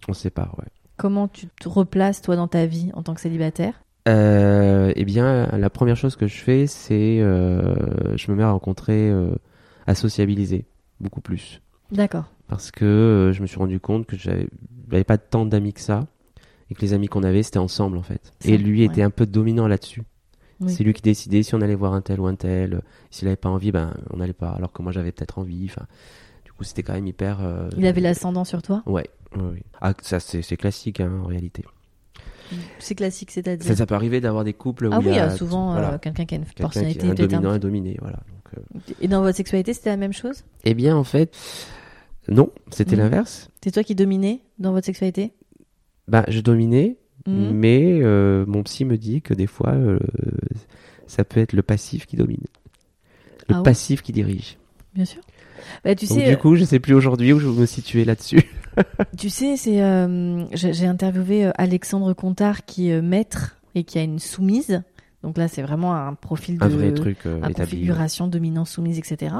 On se sépare, ouais. Comment tu te replaces, toi, dans ta vie en tant que célibataire? Euh, eh bien, la première chose que je fais, c'est euh, je me mets à rencontrer, euh, à sociabiliser beaucoup plus. D'accord. Parce que euh, je me suis rendu compte que j'avais pas tant d'amis que ça, et que les amis qu'on avait, c'était ensemble en fait. Et lui ouais. était un peu dominant là-dessus. Oui. C'est lui qui décidait si on allait voir un tel ou un tel. S'il avait pas envie, ben on n'allait pas. Alors que moi j'avais peut-être envie. Enfin, du coup c'était quand même hyper. euh, Il avait l'ascendant sur toi? Ouais, ouais. Ah, ça c'est classique hein, en réalité. C'est classique, c'est-à-dire? Ça, ça peut arriver d'avoir des couples où Ah il oui, y a euh, souvent voilà, euh, quelqu'un qui a une qui personnalité est un peut-être un- dominant, un dominé, voilà. Donc, euh, Et dans votre sexualité, c'était la même chose? Eh bien en fait, non, c'était Mhm. l'inverse. C'est toi qui dominais dans votre sexualité? Bah je dominais, Mhm. mais euh, mon psy me dit que des fois euh, ça peut être le passif qui domine, le Ah ouais? passif qui dirige. Bien sûr. Bah, tu Donc sais, du coup, je sais plus aujourd'hui où je me situer là-dessus. tu sais, c'est euh, j'ai interviewé euh, Alexandre Contard qui est euh, maître et qui a une soumise. Donc là, c'est vraiment un profil de Un vrai truc euh, configuration dominance soumise, etc.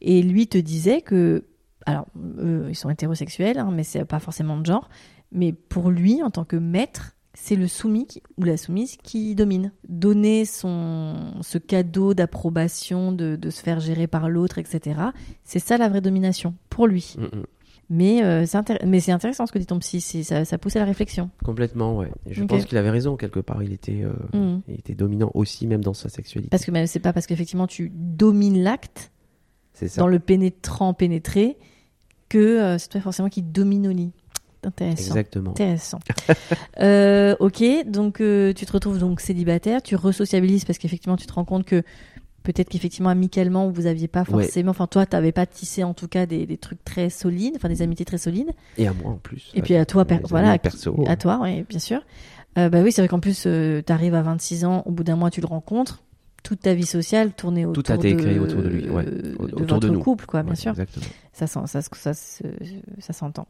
Et lui te disait que, alors, eux, ils sont hétérosexuels, hein, mais c'est pas forcément de genre. Mais pour lui, en tant que maître, c'est le soumis qui- ou la soumise qui domine. Donner son ce cadeau d'approbation, de, de se faire gérer par l'autre, etc. C'est ça la vraie domination pour lui. Mm, mm. Mais euh, c'est mais c'est intéressant ce que dit ton psy. Ça, ça pousse à la réflexion. Complètement, ouais. Et je pense qu'il avait raison quelque part. Il était, euh, Mhm. il était dominant aussi, même dans sa sexualité. Parce que même c'est pas parce qu'effectivement tu domines l'acte dans le pénétrant pénétré que euh, c'est toi forcément qui domine au lit. Intéressant. Exactement. Intéressant. Euh, ok, donc euh, tu te retrouves donc célibataire, tu resociabilises parce qu'effectivement tu te rends compte que peut-être qu'effectivement amicalement vous aviez pas Ouais. forcément, enfin toi t'avais pas tissé en tout cas des, des trucs très solides, enfin des amitiés très solides. Et à moi en plus. Et puis à toi, voilà, perso. à toi, oui, bien sûr. Euh, bah oui, c'est vrai qu'en plus tu arrives à 26 ans, au bout d'un mois tu le rencontres, toute ta vie sociale tournée autour Tout a été de, créé autour de lui, ouais. de Autour votre de nous. couple, quoi, bien Ouais, sûr. Exactement. Ça, ça, ça, ça s'entend.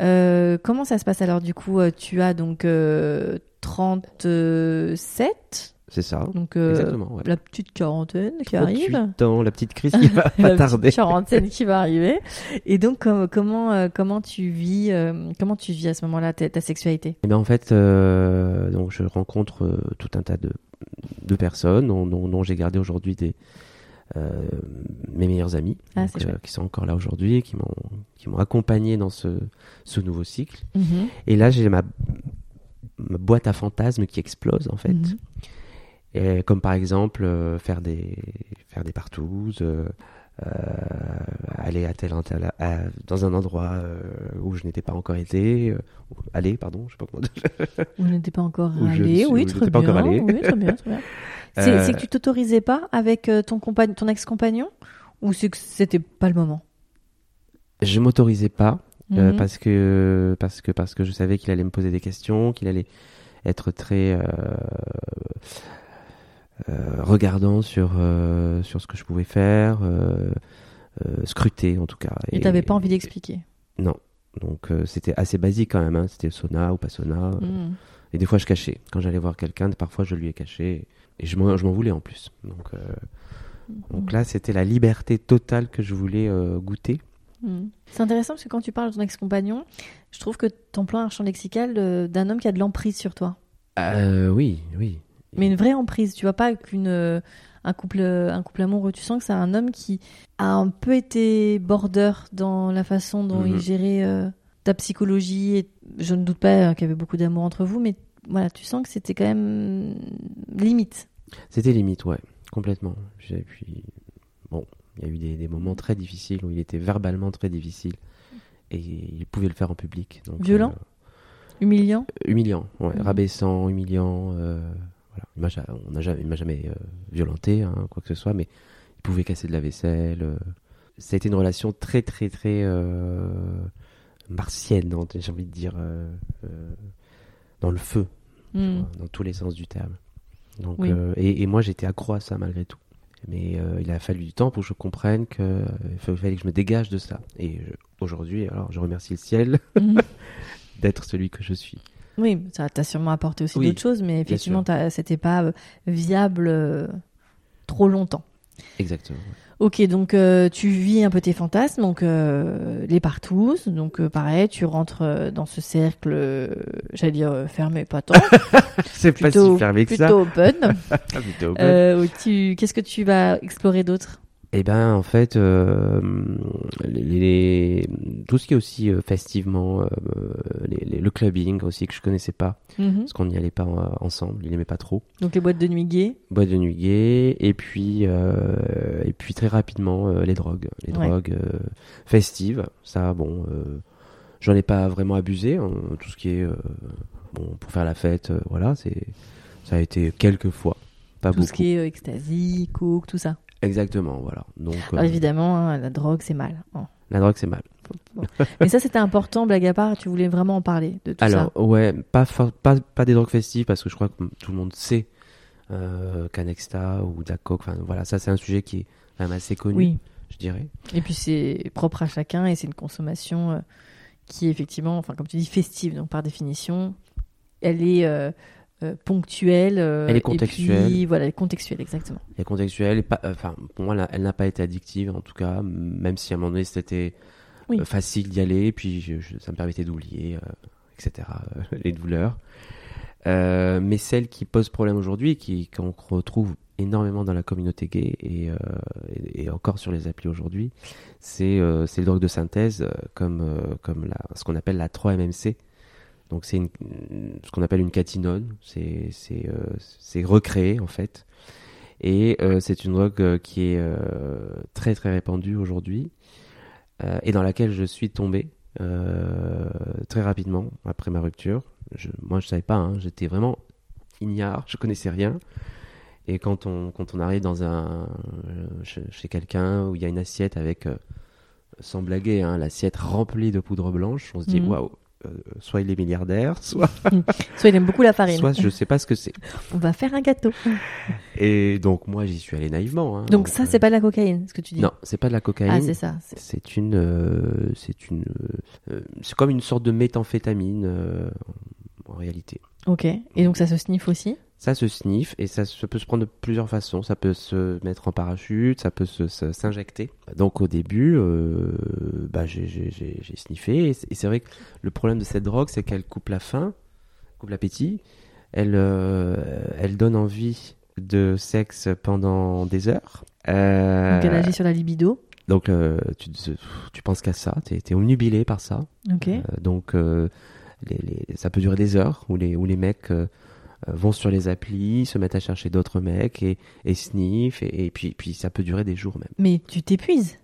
Euh, comment ça se passe alors du coup euh, Tu as donc euh, 37, C'est ça. donc euh, Exactement. Ouais. la petite quarantaine qui 38 arrive. ans, la petite crise qui va La pas petite tarder. quarantaine qui va arriver. Et donc com- comment euh, comment tu vis euh, comment tu vis à ce moment-là ta, ta sexualité? Et ben en fait, euh, donc je rencontre euh, tout un tas de, de personnes dont, dont- dont j'ai gardé aujourd'hui des euh, mes meilleurs amis, Ah, donc, chouette. qui sont encore là aujourd'hui, et qui m'ont qui m'ont accompagné dans ce ce nouveau cycle. Mhm. Et là, j'ai ma ma boîte à fantasmes qui explose en fait. Mhm. Et comme par exemple euh, faire des faire des partouzes, euh, euh, aller à tel, tel- à- dans un endroit euh, où je n'étais pas encore été, euh, aller pardon, je sais pas comment pas encore Où allé, oui, très n'étais pas bien. encore allé. Oui, très bien, très bien. C'est Euh, que tu t'autorisais pas avec euh, ton, compagn- ton ex-compagnon Ou c'est que c'était pas le moment? Je m'autorisais pas euh, Mhm. parce que parce que parce que je savais qu'il allait me poser des questions, qu'il allait être très euh, euh, regardant sur euh, sur ce que je pouvais faire, euh, euh, scruter en tout cas. Et t'avais pas envie d'expliquer Non. Donc euh, c'était assez basique quand même. Hein. C'était sauna ou pas sauna. Mhm. Et des fois je cachais. Quand j'allais voir quelqu'un, parfois je lui ai caché. Et je m'en voulais en plus. Donc euh, donc là c'était la liberté totale que je voulais euh, goûter. Mhm. C'est intéressant parce que quand tu parles de ton ex-compagnon, je trouve que t'emploies un champ lexical euh, d'un homme qui a de l'emprise sur toi. Euh, oui, oui. Mais une vraie emprise, tu vois pas qu'une euh, un couple un couple amoureux, tu sens que c'est un homme qui a un peu été border dans la façon dont il Mhm. gérait euh, ta psychologie et je ne doute pas euh, qu'il y avait beaucoup d'amour entre vous mais voilà, tu sens que c'était quand même limite. C'était limite, ouais, complètement. Et puis, bon, il y a eu des, des moments très difficiles où il était verbalement très difficile et il pouvait le faire en public. donc, Violent euh, Humiliant Humiliant, ouais, Mhm. rabaissant, humiliant. euh, voilà. Il m'a jamais, il m'a jamais euh, violenté, hein, quoi que ce soit, mais il pouvait casser de la vaisselle. euh. Ça a été une relation très, très, très euh, martienne, hein, j'ai envie de dire, dans le feu, vois, dans tous les sens du terme. Donc, Oui. et, et moi, j'étais accro à ça malgré tout. Mais euh, il a fallu du temps pour que je comprenne qu'il fallait que je me dégage de ça. Et aujourd'hui, alors, je remercie le ciel Mhm. d'être celui que je suis. Oui, ça t'a sûrement apporté aussi Oui, d'autres choses mais effectivement c'était pas euh, viable euh, trop longtemps. Exactement. Ok, donc euh, tu vis un peu tes fantasmes, donc euh, les partous, donc euh, pareil, tu rentres dans ce cercle, j'allais dire fermé, pas tant, C'est pas si fermé que ça. plutôt open. Plutôt open. Qu'est-ce que tu vas explorer d'autre? Eh ben, en fait, euh, les, les- tout ce qui est aussi euh, festivement, euh, les- les- le clubbing aussi que je connaissais pas, Mhm. parce qu'on n'y allait pas euh, ensemble, il aimait pas trop. Donc les boîtes de nuit gays. boîte de nuit gay, et puis euh, et puis très rapidement euh, les drogues, les Ouais. drogues euh, festives. Ça, bon, euh, j'en ai pas vraiment abusé. hein, tout ce qui est euh, bon pour faire la fête, voilà, c'est ça a été quelques fois, pas tout beaucoup. ce qui est ecstasy, coke, tout ça. Exactement, voilà. Donc euh, Alors évidemment, hein, la drogue c'est mal. hein. la drogue c'est mal. Bon. Mais ça c'était important, blague à part, tu voulais vraiment en parler de tout Alors ça. ouais, pas, for- pas pas des drogues festives parce que je crois que tout le monde sait euh, qu'Anexta ou coke, enfin voilà, ça c'est un sujet qui est quand même assez connu, Oui. je dirais. Et puis c'est propre à chacun et c'est une consommation euh, qui est effectivement, enfin comme tu dis, festive. Donc par définition, elle est euh, euh, ponctuelle. euh, Elle est et contextuelle. puis, voilà, elle est contextuelle, exactement. Elle est contextuelle. et pas- euh, Enfin, pour moi, elle n'a- pas été addictive, en tout cas, même si à un moment donné, c'était Oui. euh, facile d'y aller, puis je- je- ça me permettait d'oublier, etc., les douleurs. Mais celle qui pose problème aujourd'hui, qui qu'on retrouve énormément dans la communauté gay et, euh, et, et encore sur les applis aujourd'hui, c'est euh, c'est le drogue de synthèse comme euh, comme la, ce qu'on appelle la 3-MMC. Donc c'est ce qu'on appelle une catinone, c'est euh, recréé en fait. Et euh, c'est une drogue euh, qui est très très répandue aujourd'hui et dans laquelle je suis tombé très rapidement après ma rupture. Je, moi je savais pas, hein, j'étais vraiment ignare, je connaissais rien. Et quand on quand on arrive dans un chez, quelqu'un où il y a une assiette avec sans blaguer, hein, l'assiette remplie de poudre blanche, on se dit Mhm. waouh, euh, soit il est milliardaire, soit Soit il aime beaucoup la farine. soit je sais pas ce que c'est. On va faire un gâteau. Et donc moi j'y suis allé naïvement. hein. Donc ça, euh, c'est pas de la cocaïne, ce que tu dis. Non, c'est pas de la cocaïne. Ah, c'est ça. c'est- une, euh, c'est une, euh, euh, c'est comme une sorte de méthamphétamine euh, en réalité. Ok. Et donc ça se sniffe aussi. Ça se sniffe et ça, peut se prendre de plusieurs façons. Ça peut se mettre en parachute, ça peut s'injecter. Donc au début, euh, bah, j'ai, sniffé et c'est, vrai que le problème de cette drogue, c'est qu'elle coupe la faim, coupe l'appétit. Elle, euh, elle donne envie de sexe pendant des heures. Euh, Donc elle agit sur la libido. donc euh, tu, tu penses qu'à ça, t'es, t'es omnubilé par ça. Ok. Donc, les, les- ça peut durer des heures où les, où les mecs vont sur les applis, se mettent à chercher d'autres mecs et, et sniffent, et, et puis, puis ça peut durer des jours même. Mais tu t'épuises.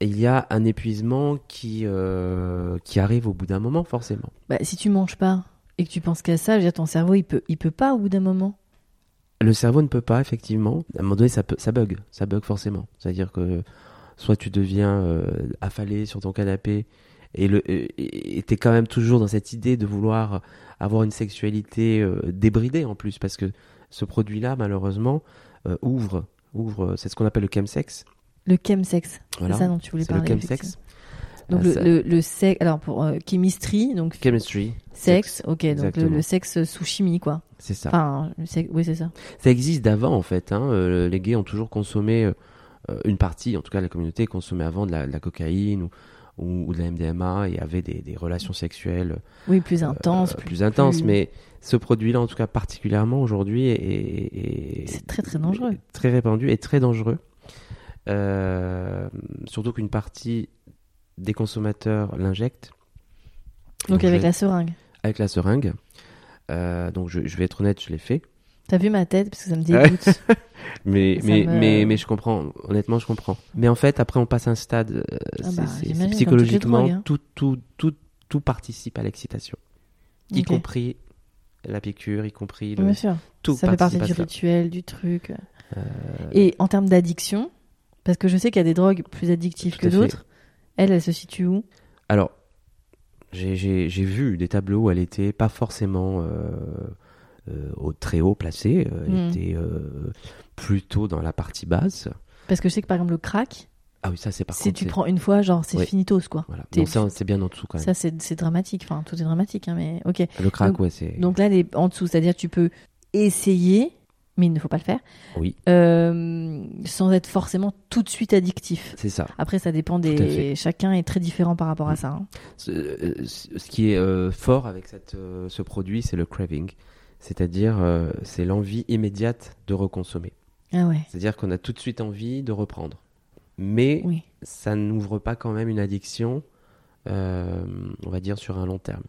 Il y a un épuisement qui, euh, qui arrive au bout d'un moment, forcément. Bah, si tu manges pas et que tu penses qu'à ça, je veux dire, ton cerveau, il peut, il peut pas au bout d'un moment. Le cerveau ne peut pas, effectivement. À un moment donné, ça, peut, ça bug. Ça bug forcément. C'est-à-dire que soit tu deviens euh, affalé sur ton canapé et le et t'es quand même toujours dans cette idée de vouloir avoir une sexualité euh, débridée en plus parce que ce produit-là malheureusement euh, ouvre ouvre c'est ce qu'on appelle le chemsex. Le chemsex, Voilà. c'est ça dont tu voulais C'est le parler. chemsex. Donc Ah, le, le, le sexe, alors pour euh, chemistry, donc Chemistry. sexe, ok, donc le, sexe sous chimie quoi. C'est ça. Enfin, le sexe- oui c'est ça. Ça existe d'avant en fait. Hein. Euh, les gays ont toujours consommé euh, euh, une partie, en tout cas la communauté consommait avant de la, de la cocaïne ou, ou, ou de la MDMA et avait des, des relations sexuelles Oui, plus intense, euh, plus, plus intenses. plus- Mais ce produit-là, en tout cas particulièrement aujourd'hui, est, est- est- C'est très, très dangereux. très répandu et très dangereux. Euh, surtout qu'une partie des consommateurs l'injectent. Donc avec la seringue. avec la seringue. Euh, donc je, je vais être honnête, je l'ai fait. T'as vu ma tête parce que ça me dégoûte. Mais, mais, me- mais, mais je comprends, honnêtement, je comprends. Mais en fait, après, on passe à un stade, euh, Ah bah, psychologiquement, hein. tout, tout, tout, tout participe à l'excitation. Y compris la piqûre, y compris le, Bien sûr. tout ça fait partie du rituel, du truc. Euh, Et en termes d'addiction, parce que je sais qu'il y a des drogues plus addictives Tout que d'autres, elle, elle se situe où? Alors, j'ai- vu des tableaux où elle était pas forcément euh, au très haut placée, euh, elle Mm. était euh, plutôt dans la partie basse. Parce que je sais que par exemple le crack, Ah oui, ça c'est par si contre. tu prends une fois, genre c'est Oui. finitos quoi. Voilà. ça, c'est bien en dessous quand même. Ça c'est dramatique, enfin tout est dramatique, hein, mais ok. le crack, donc- ouais, c'est. Donc là, est en dessous, c'est-à-dire tu peux essayer, mais il ne faut pas le faire, Oui, euh, sans être forcément tout de suite addictif. c'est ça. Après, ça dépend des. Chacun est très différent par rapport à ça. hein. Ce, euh, ce qui est euh, fort avec cette, euh, ce produit, c'est le craving. C'est-à-dire, euh, c'est l'envie immédiate de reconsommer. Ah ouais. C'est-à-dire qu'on a tout de suite envie de reprendre. Mais Oui. ça n'ouvre pas quand même une addiction, euh, on va dire, sur un long terme.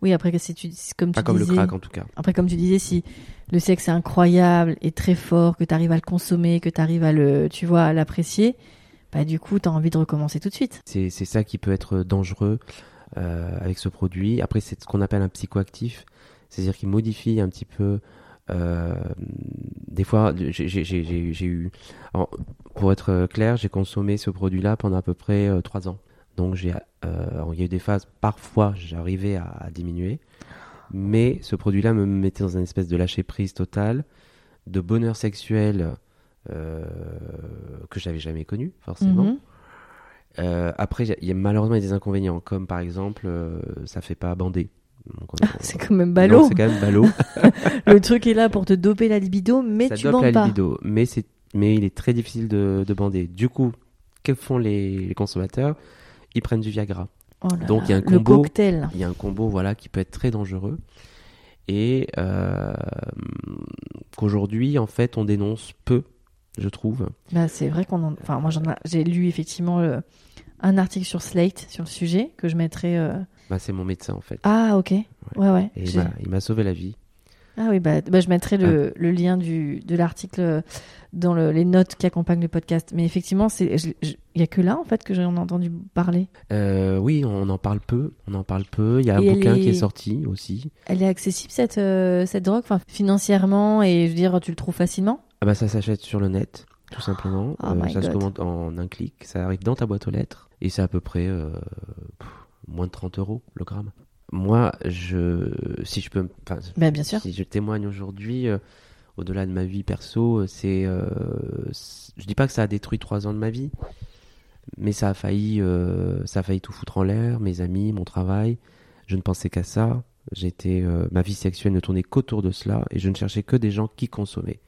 Oui, après que si tu comme Pas tu comme disais. le crack en tout cas. Après, comme tu disais, si le sexe est incroyable et très fort, que tu arrives à le consommer, que tu arrives à le, tu vois, à l'apprécier, bah du coup, tu as envie de recommencer tout de suite. C'est c'est ça qui peut être dangereux euh, avec ce produit. Après, c'est ce qu'on appelle un psychoactif, c'est-à-dire qu'il modifie un petit peu. euh, des fois, j'ai- eu. alors, pour être clair, j'ai consommé ce produit-là pendant à peu près euh, trois ans. Donc, j'ai, euh, il y a eu des phases, parfois, j'arrivais à, à diminuer. Mais ce produit-là me mettait dans une espèce de lâcher prise totale, de bonheur sexuel euh, que j'avais jamais connu, forcément. Mhm. Euh, après, il y a- il y, a malheureusement des inconvénients, comme par exemple, euh, ça fait pas bander. On- C'est quand même ballot. C'est quand même ballot. le truc est là pour te doper la libido, mais ça tu bandes la pas. libido, mais c'est, mais il est très difficile de, de bander. Du coup, que font les, les consommateurs? Ils prennent du Viagra. Oh là Donc, il y a un le combo. cocktail. Il y a un combo, voilà, qui peut être très dangereux et euh, qu'aujourd'hui, en fait, on dénonce peu, je trouve. Bah, c'est vrai qu'on en... Enfin, moi, j'en ai... j'ai lu effectivement le- un article sur Slate sur le sujet que je mettrai. euh, Bah, c'est mon médecin, en fait. Ah, ok. Ouais, ouais. Et il m'a, sauvé la vie. Ah oui, bah, bah, je mettrai Ah. le, le lien du, de l'article dans le- les notes qui accompagnent le podcast. Mais effectivement, il y a que là, en fait, que j'en ai entendu parler. Euh, oui, on en parle peu. On en parle peu. Il y a un Et elle bouquin qui est- sorti aussi. Elle est accessible, cette, euh, cette drogue, enfin, financièrement, et je veux dire, tu le trouves facilement? Ah bah ça s'achète sur le net, tout simplement. Oh my ça se commande en un clic. Ça arrive dans ta boîte aux lettres et c'est à peu près euh, pff, moins de 30 euros le gramme. Moi, je, si je peux, Ben, bien sûr. si je témoigne aujourd'hui, euh, au-delà de ma vie perso, euh, c'est, euh, je dis pas que ça a détruit trois ans de ma vie, mais ça a failli, euh, ça a failli tout foutre en l'air, mes amis, mon travail. Je ne pensais qu'à ça. J'étais, ma vie sexuelle ne tournait qu'autour de cela et je ne cherchais que des gens qui consommaient.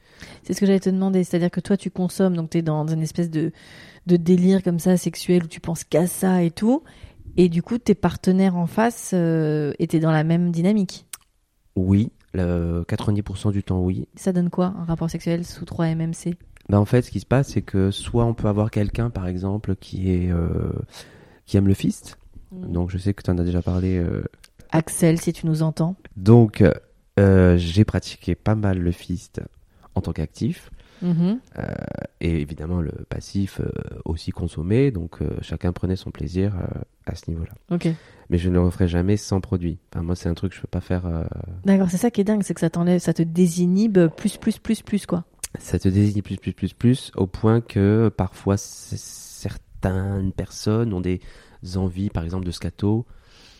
C'est ce que j'allais te demander. C'est-à-dire que toi, tu consommes, donc tu es dans une espèce de, de délire comme ça, sexuel, où tu penses qu'à ça et tout. Et du coup, tes partenaires en face euh, étaient dans la même dynamique. Oui, le 90% du temps oui. Ça donne quoi, un rapport sexuel sous 3 MMC Bah en fait, ce qui se passe, c'est que soit on peut avoir quelqu'un, par exemple, qui est euh, qui aime le fist. Donc je sais que tu en as déjà parlé. euh. Axel, si tu nous entends. Donc j'ai pratiqué pas mal le fist en tant qu'actif. Mhm. Et évidemment, le passif euh, aussi consommé. Donc, euh, chacun prenait son plaisir euh, à ce niveau-là. Mais je ne le referai jamais sans produit. Enfin, moi, c'est un truc que je peux pas faire. euh, D'accord, c'est ça qui est dingue, c'est que ça t'enlève, ça te désinhibe plus, plus, plus, plus, quoi. Ça te désigne plus, plus, plus, plus, au point que parfois certaines personnes ont des envies, par exemple, de scato.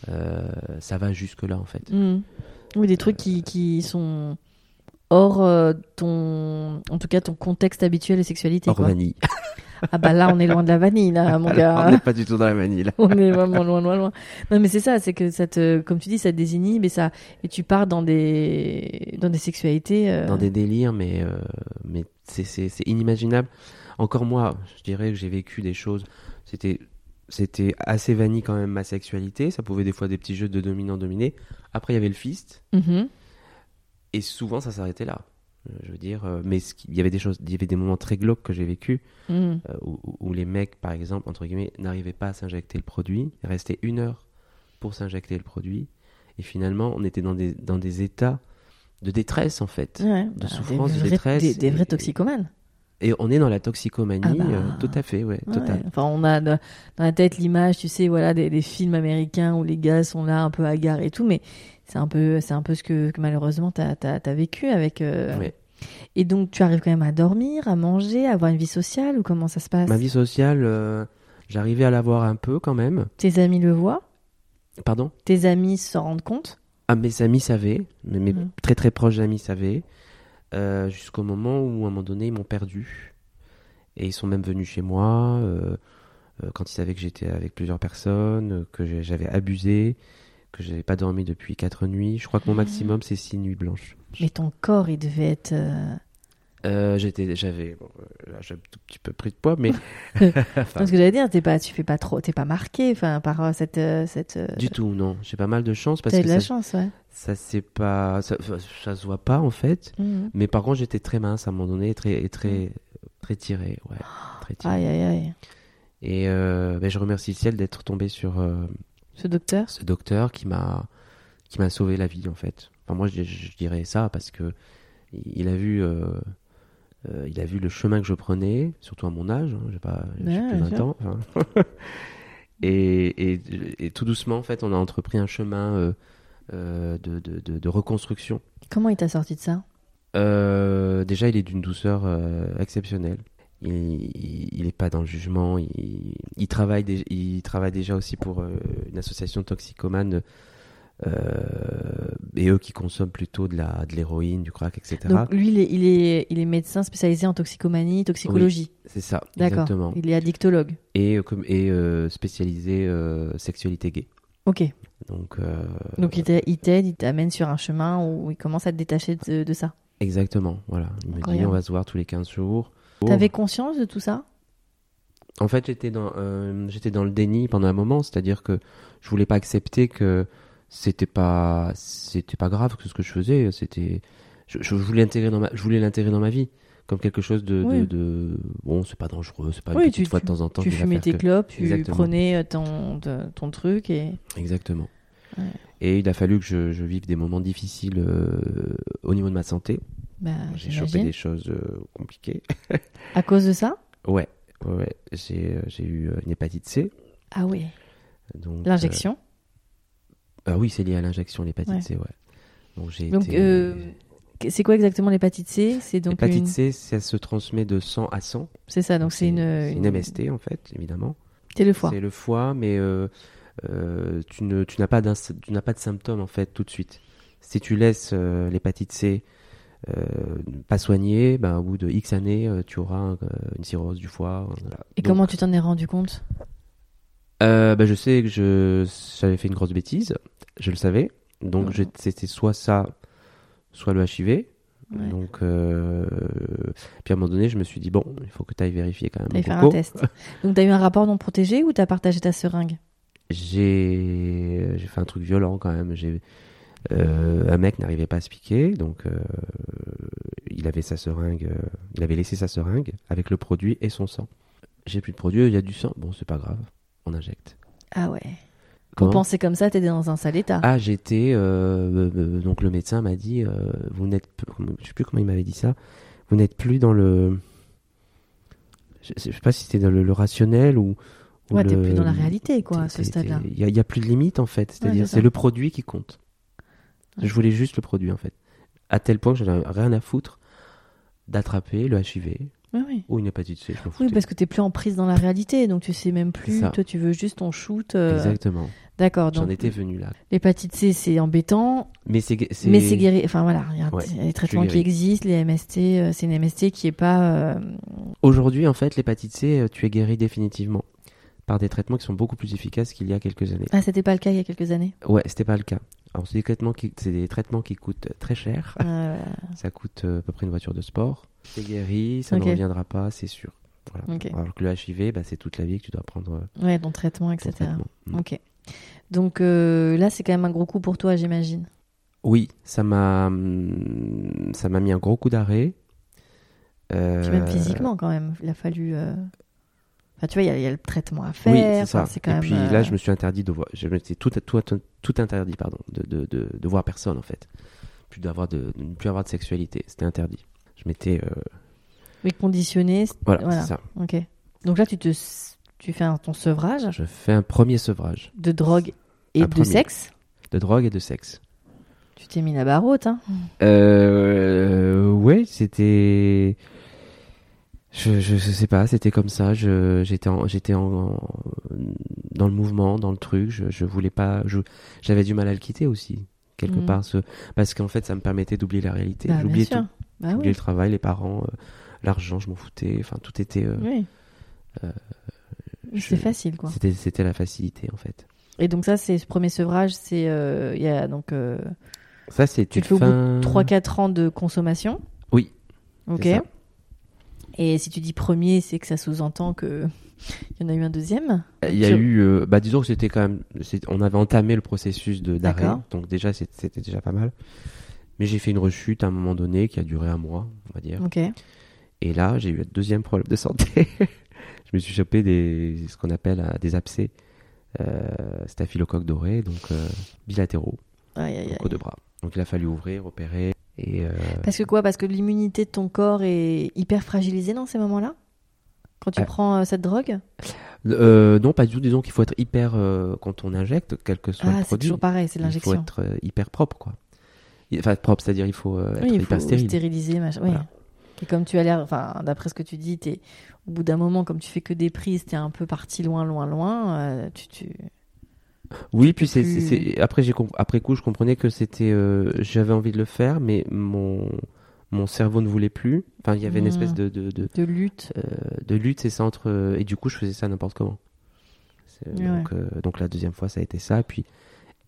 Euh, ça va jusque-là, en fait. Mhm. Oui, des trucs qui, qui sont hors euh, ton, en tout cas, ton contexte habituel de sexualité, Hors quoi. vanille. Ah bah là, on est loin de la vanille, là, mon Alors, on gars. n'est pas du tout dans la vanille, là. on est vraiment loin, loin, loin. Non, mais c'est ça, c'est que ça te, comme tu dis, ça te désinhibe et ça, et tu pars dans des, dans des sexualités. euh, Dans des délires, mais, euh, mais c'est- inimaginable. Encore moi, je dirais que j'ai vécu des choses. C'était c'était assez vanille quand même ma sexualité. Ça pouvait des fois des petits jeux de dominant-dominé. Après, il y avait le fist. mhm. Et souvent, ça s'arrêtait là. Euh, Je veux dire, euh, mais il y avait des choses, il y avait des moments très glauques que j'ai vécu Mhm. euh, où, les mecs, par exemple, entre guillemets, n'arrivaient pas à s'injecter le produit. Ils restaient une heure pour s'injecter le produit. Et finalement, on était dans des, dans des états de détresse, en fait. Ouais, de bah, souffrance, des de détresse Des, des vrais toxicomanes. Et on est dans la toxicomanie, Ah bah. euh, tout à fait, ouais, Ouais, total. Enfin, on a de- dans la tête l'image, tu sais, voilà, des, des films américains où les gars sont là un peu hagards et tout, mais c'est un peu, c'est un peu ce que, que malheureusement t'as as, vécu avec. euh. Et donc, tu arrives quand même à dormir, à manger, à avoir une vie sociale ou comment ça se passe? Ma vie sociale, euh, j'arrivais à l'avoir un peu quand même. Tes amis le voient? Pardon? Tes amis se rendent compte? Ah, Mes amis savaient, mes, mes Mhm. très très proches amis savaient, euh, jusqu'au moment où, à un moment donné, ils m'ont perdu. Et ils sont même venus chez moi, euh, quand ils savaient que j'étais avec plusieurs personnes, que j'avais abusé, que j'avais pas dormi depuis quatre nuits. Je crois que mon maximum, c'est six nuits blanches. Mais ton corps, il devait être. euh, Euh, j'étais, j'avais, bon, euh, là, j'ai un tout petit peu pris de poids, mais Non, ce que j'allais dire, t'es pas, tu fais pas trop, t'es pas marqué, enfin, par euh, cette, cette. du tout, non. J'ai pas mal de chance parce que de la ça, chance, ouais. ça c'est pas, ça, ça se voit pas en fait. Mhm. Mais par contre, j'étais très mince à un moment donné, et très, et très, très tiré, ouais, très tiré. Aïe, aïe, aïe. Et euh, ben, je remercie le ciel d'être tombé sur euh, Ce docteur ce docteur qui m'a, qui m'a sauvé la vie en fait. Enfin, moi, je, je dirais ça parce que il a vu, euh, euh, il a vu le chemin que je prenais, surtout à mon âge. Hein, j'ai pas, Ouais, plus de bien 20 sûr. ans. et, et, et tout doucement, en fait, on a entrepris un chemin euh, de, de, de, de reconstruction. Comment il t'a sorti de ça? Déjà, il est d'une douceur exceptionnelle. Il, il, il est pas dans le jugement. Il, il travaille, dé- il travaille déjà aussi pour euh, une association toxicomane euh, et eux qui consomment plutôt de la de l'héroïne, du crack, etc. Donc lui, il est, il est, il est médecin spécialisé en toxicomanie, toxicologie. C'est ça, D'accord. exactement. Il est addictologue. Et, euh, et euh, spécialisé euh, sexualité gay. Ok. Donc, Donc il t'a- il t'aide, il t'amène sur un chemin où il commence à te détacher de, de ça. exactement, voilà. Il me dit on va se voir tous les 15 jours. T'avais conscience de tout ça? En fait, j'étais dans, euh, j'étais dans le déni pendant un moment, c'est-à-dire que je voulais pas accepter que c'était pas, c'était pas grave que ce que je faisais, c'était, je, je voulais l'intégrer dans ma, je voulais l'intégrer dans ma vie comme quelque chose de, Oui. de, de- bon, c'est pas dangereux, c'est pas Oui, une tu- fois de temps en temps. Tu fumais tes que- clopes, tu Exactement. prenais euh, ton, truc et. Exactement. Ouais. Et il a fallu que je, je vive des moments difficiles euh, au niveau de ma santé. Bah, J'ai chopé des choses euh, compliquées. À cause de ça? Ouais, ouais. J'ai, euh, j'ai eu euh, une hépatite C. Ah oui. Donc, L'injection? euh, ah oui, c'est lié à l'injection, l'hépatite Ouais. C, ouais. Donc été. euh, c'est quoi exactement l'hépatite C? C'est donc L'hépatite une... C, ça se transmet de sang à sang. C'est ça, donc c'est une, c'est une une- MST en fait, évidemment. C'est le foie. C'est le foie, mais tu ne, tu n'as pas tu n'as pas de symptômes en fait tout de suite. Si tu laisses l'hépatite C pas soignée, ben, au bout de X années, euh, tu auras euh, une cirrhose du foie. voilà. Et Donc, comment tu t'en es rendu compte euh, ben, je sais que je, j'avais fait une grosse bêtise, je le savais. Donc c'était soit ça, soit le HIV. Ouais. Donc, euh, puis à un moment donné, je me suis dit, bon, il faut que tu ailles vérifier quand même. Mon faire un test. Donc t'as eu un rapport non protégé ou t'as partagé ta seringue? J'ai j'ai fait un truc violent quand même. J'ai euh, un mec n'arrivait pas à se piquer, donc euh, il avait sa seringue, euh, il avait laissé sa seringue avec le produit et son sang. J'ai plus de produit, il y a du sang. Bon, c'est pas grave, on injecte. Ah ouais. Comment? penser comme ça, t'étais dans un sale état. Ah, j'étais. donc le médecin m'a dit, vous n'êtes, je sais plus comment il m'avait dit ça. vous n'êtes plus dans le. Je, je sais pas si c'était dans le, le rationnel ou. ou Ouais, t'es plus dans la réalité, quoi, à ce stade-là. Il y, a- il y a plus de limite en fait. C'est-à-dire, c'est le produit qui compte. Je voulais juste le produit en fait. À tel point que j'en avais rien à foutre d'attraper le HIV Oui, oui. ou une hépatite C. Je Oui, parce que t'es plus en prise dans la réalité, donc tu sais même plus. Toi, tu veux juste ton shoot. euh, Exactement. D'accord. J'en étais venu là. l'hépatite C, c'est embêtant, Mais c'est. mais c'est guéri. Enfin voilà, il y a Ouais, des traitements qui existent. Les MST, euh, c'est une MST qui est pas. euh, Aujourd'hui, en fait, l'hépatite C, tu es guéri définitivement par des traitements qui sont beaucoup plus efficaces qu'il y a quelques années. Ah, c'était pas le cas il y a quelques années. Ouais, c'était pas le cas. Alors, c'est des traitements qui, c'est des traitements qui coûtent très cher. Euh, Ça coûte euh, à peu près une voiture de sport. C'est guéri, ça ne reviendra pas, c'est sûr. Voilà. Alors que le HIV, bah, c'est toute la vie que tu dois prendre euh, ouais, ton traitement, ton etc. traitement. Mm. Ok. Donc euh, là, c'est quand même un gros coup pour toi, j'imagine. Oui, ça m'a, hum, ça m'a mis un gros coup d'arrêt. Euh, Puis même physiquement, quand même. Il a fallu. euh, Enfin, tu vois, il y, a- il y a le traitement à Oui, faire. c'est ça. enfin, c'est quand Et même, puis euh, là, je me suis interdit de voir. Je tout, tout, tout interdit, pardon, de, de, de, de voir personne en fait. Plus d'avoir de, ne plus avoir de sexualité. C'était interdit. Je m'étais, euh, Oui, conditionné. voilà, Voilà. c'est ça. Ok. Donc là, tu te, tu fais un- ton sevrage Je fais un premier sevrage de drogue et Un de premier. sexe. de drogue et de sexe. Tu t'es mis la barre haute, hein Euh, ouais, c'était. Je, je, je sais pas, c'était comme ça. Je, j'étais, en, j'étais dans le mouvement, dans le truc. Je, je voulais pas. J'avais du mal à le quitter aussi quelque Mhm. part, ce, parce qu'en fait, ça me permettait d'oublier la réalité. Bah, J'oubliais tout. Bah J'oubliais oui. le travail, les parents, euh, l'argent, je m'en foutais. Enfin, tout était. euh, Oui. euh, C'est facile, quoi. C'était, la facilité en fait. Et donc ça, c'est ce premier sevrage, c'est euh, il y a donc Ça, c'était tu le fais au bout fin. de 3-4 ans de consommation. Oui. Ok. Et si tu dis premier, c'est que ça sous-entend que il y en a eu un deuxième. Il y a eu, euh, bah disons que c'était quand même, on avait entamé le processus de d'arrêt, donc déjà c'était déjà pas mal. Mais j'ai fait une rechute à un moment donné qui a duré un mois, on va dire. Ok. Et là, j'ai eu un deuxième problème de santé. je me suis chopé des, ce qu'on appelle euh, des abcès, euh, staphylocoque doré, donc euh, bilatéraux, Aïe, aïe, donc aïe. aux deux bras. Donc il a fallu ouvrir, opérer, et euh, Parce que quoi? Parce que l'immunité de ton corps est hyper fragilisée dans ces moments-là? Quand tu Euh, prends euh, cette drogue? Euh, non pas du tout. Disons qu'il faut être hyper euh, quand on injecte, quel que soit Ah, le c'est produit. toujours pareil, c'est il faut l'injection. être hyper propre, quoi. Enfin, propre, c'est-à-dire il faut être Oui, il hyper faut stérile. stériliser, machin. Oui. Voilà. Et comme tu as l'air, enfin, d'après ce que tu dis, au bout d'un moment, comme tu fais que des prises, t'es un peu parti loin, loin, loin. tu, tu... Oui, puis c'est, plus- c'est- c'est- après j'ai comp- après coup je comprenais que c'était euh, j'avais envie de le faire, mais mon mon cerveau ne voulait plus. Enfin, il y avait une espèce de de, de, de lutte. euh, de lutte et centre euh, et du coup je faisais ça n'importe comment. C'est- Ouais. Donc euh, donc la deuxième fois ça a été ça, puis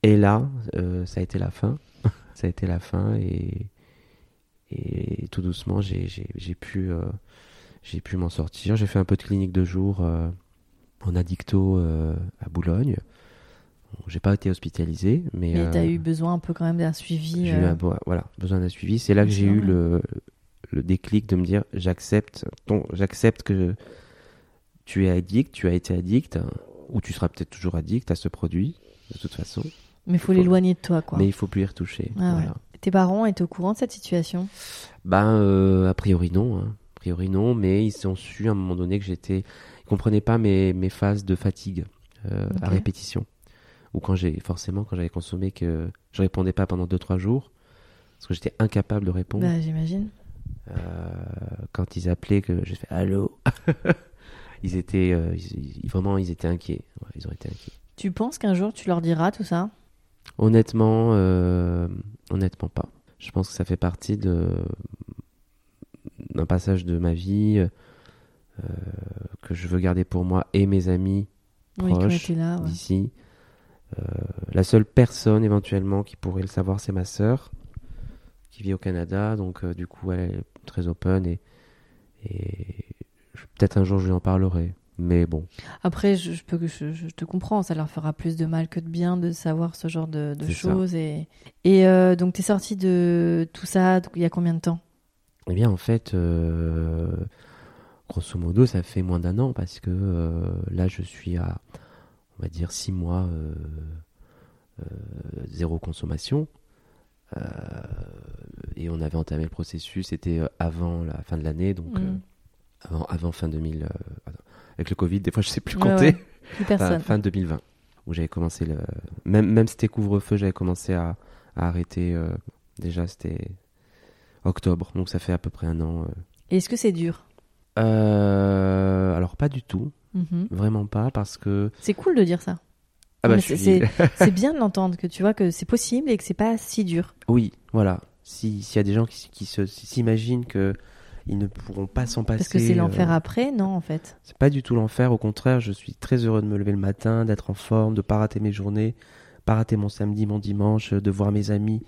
et là ça a été la fin, ça a été la fin et et tout doucement j'ai j'ai j'ai pu j'ai pu m'en sortir. J'ai fait un peu de clinique de jour en addicto à Boulogne. J'ai pas été hospitalisé, mais, Mais euh, t'as eu besoin un peu quand même d'un suivi. j'ai eu euh, un voilà, besoin d'un suivi. C'est là que j'ai eu le, le déclic de me dire j'accepte ton, j'accepte que tu es addict, tu as été addict, ou tu seras peut-être toujours addict à ce produit, de toute façon. Mais faut faut- l'éloigner de toi, quoi. Mais il faut plus y retoucher. Ah ouais. Tes parents étaient au courant de cette situation? Ben, euh, a priori non. hein. A priori non, mais ils ont su à un moment donné que j'étais. Ils comprenaient pas mes, mes phases de fatigue euh, à répétition. Ou quand j'ai. Forcément, quand j'avais consommé que je répondais pas pendant 2-3 jours, parce que j'étais incapable de répondre. Bah, j'imagine. Euh, quand ils appelaient, que j'ai fait allô? Ils étaient. euh, ils- vraiment, ils étaient inquiets. Ouais, ils ont été inquiets. Tu penses qu'un jour tu leur diras tout ça? Honnêtement, euh, honnêtement pas. Je pense que ça fait partie de d'un passage de ma vie que je veux garder pour moi et mes amis Oui, quand Proche, tu là. ouais. d'ici. Euh, la seule personne éventuellement qui pourrait le savoir, c'est ma sœur, qui vit au Canada. Donc euh, du coup, elle est très open et, peut-être un jour je lui en parlerai. Mais bon, Après, je, je peux que je, je te comprends, ça leur fera plus de mal que de bien de savoir ce genre de, de C'est ça. choses. Et, et euh, donc, tu es sorti de tout ça il y a combien de temps? Eh bien, en fait, euh, grosso modo, ça fait moins d'un an parce que euh, là, je suis à, on va dire, six mois euh, euh, zéro consommation. Euh, et on avait entamé le processus, c'était avant la fin de l'année, donc Mm. avant, avant fin 2000. euh, attends, avec le Covid, des fois je sais plus compter. ouais. Plus Enfin, personne. fin 2020, où j'avais commencé le. Même, même c'était couvre-feu, j'avais commencé à, à arrêter. déjà, c'était octobre, donc ça fait à peu près un an. Est-ce que c'est dur? Euh, alors, pas du tout, Mhm. vraiment pas, parce que. C'est cool de dire ça. Ah bah, c'est- bien de l'entendre, que tu vois que c'est possible et que c'est pas si dur. Oui, voilà. Si- S'il y a des gens qui, qui se- s'imaginent que ils ne pourront pas s'en passer. Parce que c'est l'enfer euh, après, non, en fait. C'est pas du tout l'enfer. Au contraire, je suis très heureux de me lever le matin, d'être en forme, de pas rater mes journées, pas rater mon samedi, mon dimanche, de voir mes amis,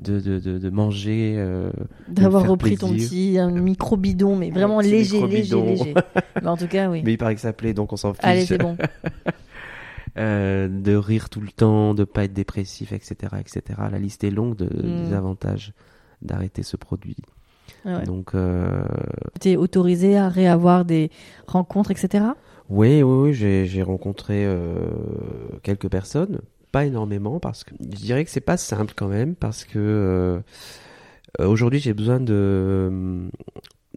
de, de, de, de manger. euh, D'avoir repris ton petit un micro bidon, mais vraiment léger, léger, léger. Mais en tout cas, oui. Mais il paraît que ça plaît, donc on s'en fiche. Allez, c'est bon. Euh, de rire tout le temps, de pas être dépressif, etc., etc. La liste est longue de, Mm. des avantages d'arrêter ce produit. Ouais, ouais. Donc, euh, T'es autorisé à réavoir des rencontres, etc. Oui, oui, oui, j'ai, j'ai rencontré euh, quelques personnes, pas énormément, parce que je dirais que c'est pas simple quand même, parce que euh, euh, aujourd'hui j'ai besoin de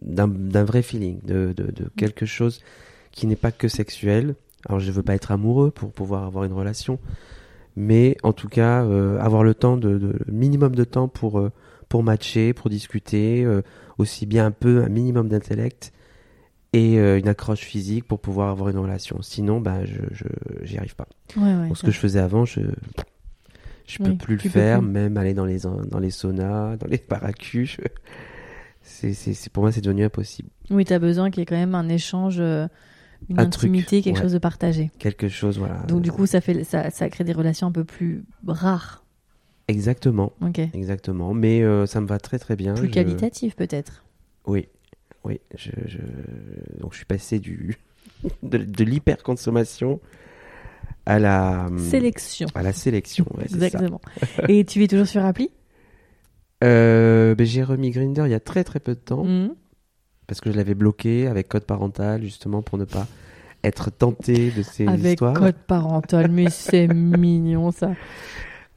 d'un, d'un vrai feeling, de, de, quelque chose qui n'est pas que sexuel. Alors je veux pas être amoureux pour pouvoir avoir une relation, mais en tout cas euh, avoir le temps de, minimum de temps pour pour matcher, pour discuter, aussi bien un peu un minimum d'intellect et euh, une accroche physique pour pouvoir avoir une relation. Sinon, bah, je, j'y arrive pas. Ouais, ce que je faisais avant, je je peux Oui, plus le tu faire, plus. même aller dans les dans les saunas, dans les paracus. je- C'est pour moi, c'est devenu impossible. Oui, t'as besoin qu'il y ait quand même un échange, euh, une Un truc, intimité, quelque ouais. chose de partagé. Quelque chose, voilà. Donc du coup, ça fait ça, ça crée des relations un peu plus rares. Exactement, Ok. exactement. Mais euh, ça me va très très bien. Plus Je- qualitatives peut-être. Oui, oui. Je, je... Donc je suis passé du de, de l'hyperconsommation à la Sélection. à la sélection. ouais, c'est ça. Exactement. Et tu es toujours sur appli? Euh, ben, j'ai remis Grinder il y a très très peu de temps Mhm. parce que je l'avais bloqué avec code parental justement pour ne pas être tenté de ces Avec histoires. code parental, mais c'est mignon ça.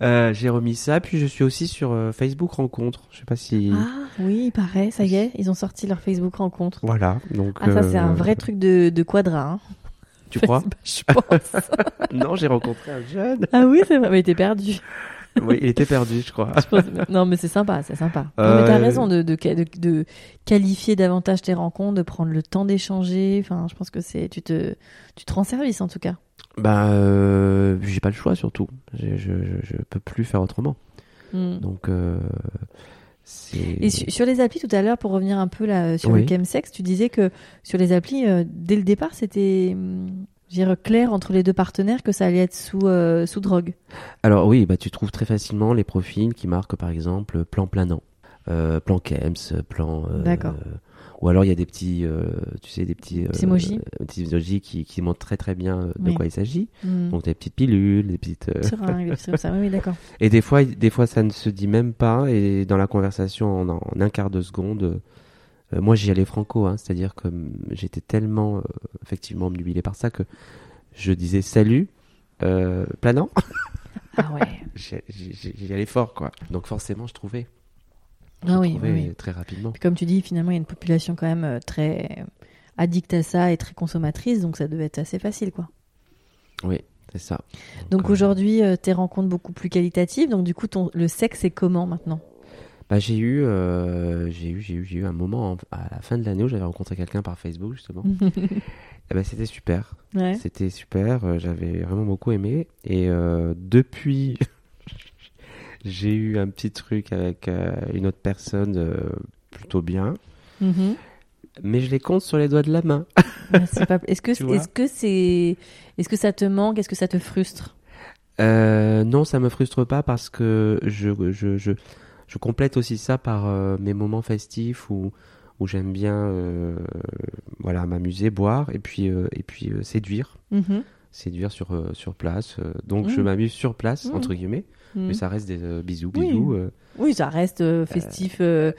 Euh, j'ai remis ça, puis je suis aussi sur euh, Facebook Rencontre. Je sais pas si. Ah oui, il paraît, ça y est, ils ont sorti leur Facebook rencontre. Voilà, donc. Ah ça c'est un euh, vrai truc de, de quadra. Hein. Tu crois Je pense. Non, j'ai rencontré un jeune. ah oui, c'est vrai, mais t'es perdu. oui, il était perdu, je crois. Je pense- Non, mais c'est sympa, c'est sympa. Non, mais t'as raison de, de, de, de qualifier davantage tes rencontres, de prendre le temps d'échanger. Enfin, je pense que c'est tu te tu te rends service en tout cas. Bah, euh, j'ai pas le choix surtout. Je, je, je, je peux plus faire autrement. Hmm. Donc, euh, c'est. Et su- sur les applis tout à l'heure, pour revenir un peu là sur Oui. le chemsex, tu disais que sur les applis, euh, dès le départ, c'était dire, clair entre les deux partenaires que ça allait être sous euh, sous drogue. Alors oui, bah tu trouves très facilement les profils qui marquent par exemple plan planant, euh, plan Kems, plan. D'accord. Ou alors il y a des petits, euh, tu sais, des petits. euh, Petits emojis. euh, emojis qui, qui montrent très très bien euh, de Oui. quoi il s'agit. Hmm. Donc des petites pilules, des petites. euh, Seringues, des comme ça. Oui, d'accord. Et des fois, des fois ça ne se dit même pas et dans la conversation en, en un quart de seconde. euh, moi j'y allais franco, hein, c'est-à-dire que hum, j'étais tellement euh, effectivement obnubilé par ça que je disais salut, euh, planant. Ah ouais. J'y allais fort, quoi. Donc forcément, je trouvais. Ah oui, très rapidement. Puis comme tu dis, finalement, il y a une population quand même euh, très addict à ça et très consommatrice, donc ça devait être assez facile, quoi. Oui, c'est ça. Donc euh, aujourd'hui, euh, tes rencontres beaucoup plus qualitatives. Donc du coup, ton, le sexe, c'est comment maintenant? Bah, j'ai eu, euh, j'ai eu, j'ai eu, j'ai eu un moment en- à la fin de l'année où j'avais rencontré quelqu'un par Facebook justement. Et ben c'était super. Ouais. C'était super. euh, J'avais vraiment beaucoup aimé. Et depuis, j'ai eu un petit truc avec euh, une autre personne euh, plutôt bien. Mhm. Mais je les compte sur les doigts de la main. Pas- Est-ce que est-ce c'est est-ce que ça te manque? Est-ce que ça te frustre? Euh, non, ça me frustre pas parce que je, je, je, je complète aussi ça par mes moments festifs où, où j'aime bien voilà, m'amuser, boire et puis, et puis séduire. Mhm. Séduire sur, euh, sur place. euh, donc Mm. je m'amuse sur place, Mm. entre guillemets. Mais ça reste des euh, bisous, Oui. bisous. euh, Oui, ça reste euh, festif euh,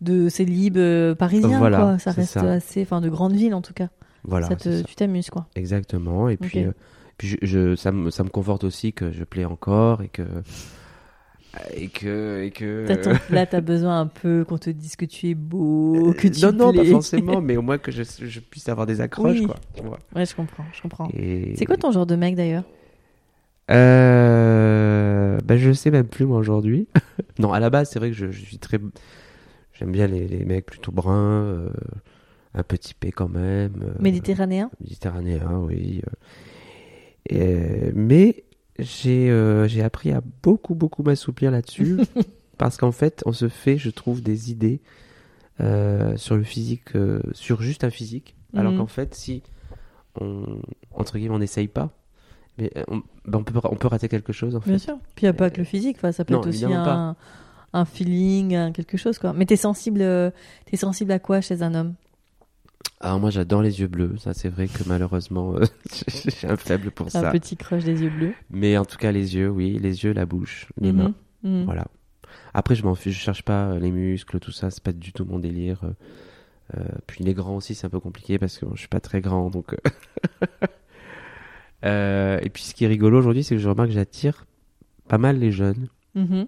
de célib parisien, Voilà, quoi. Ça reste ça. assez, enfin, de grande ville en tout cas. voilà, ça te, ça. tu t'amuses, quoi. Exactement. Et puis, Ok. euh, puis je, je- ça, me, ça me conforte aussi que je plais encore et que et que et que Là, t'as besoin un peu qu'on te dise que tu es beau, que tu non non pas plais. forcément mais au moins que je, je puisse avoir des accroches Oui. quoi tu vois Ouais, je comprends, je comprends. Et- C'est quoi ton genre de mec d'ailleurs? Euh, ben je sais même plus moi aujourd'hui. non, à la base, c'est vrai que je, je suis très. J'aime bien les, les mecs plutôt bruns, euh, un petit P quand même. euh, Méditerranéen? Méditerranéen, oui. euh. Et, mais j'ai euh, appris à beaucoup, beaucoup m'assouplir là-dessus. parce qu'en fait, on se fait, je trouve, des idées euh, sur le physique, euh, sur juste un physique. Alors Mhm. qu'en fait, si on, entre guillemets, on n'essaye pas, mais euh, on, ben, on, peut, on peut rater quelque chose en fait. Bien sûr. Puis il n'y a pas que le physique, enfin, ça peut Non, être aussi un, un feeling, un quelque chose quoi. Mais t'es sensible, euh, t'es sensible à quoi chez un homme? Alors moi j'adore les yeux bleus, ça c'est vrai que malheureusement euh, j'ai un faible pour Un ça. petit crush des yeux bleus. Mais en tout cas les yeux, oui, les yeux, la bouche, les Mhm. mains, Mhm. voilà. Après je m'en fiche, je cherche pas les muscles, tout ça, c'est pas du tout mon délire. euh, puis les grands aussi c'est un peu compliqué parce que bon, je suis pas très grand donc. euh, euh, et puis ce qui est rigolo aujourd'hui c'est que je remarque que j'attire pas mal les jeunes, Mhm.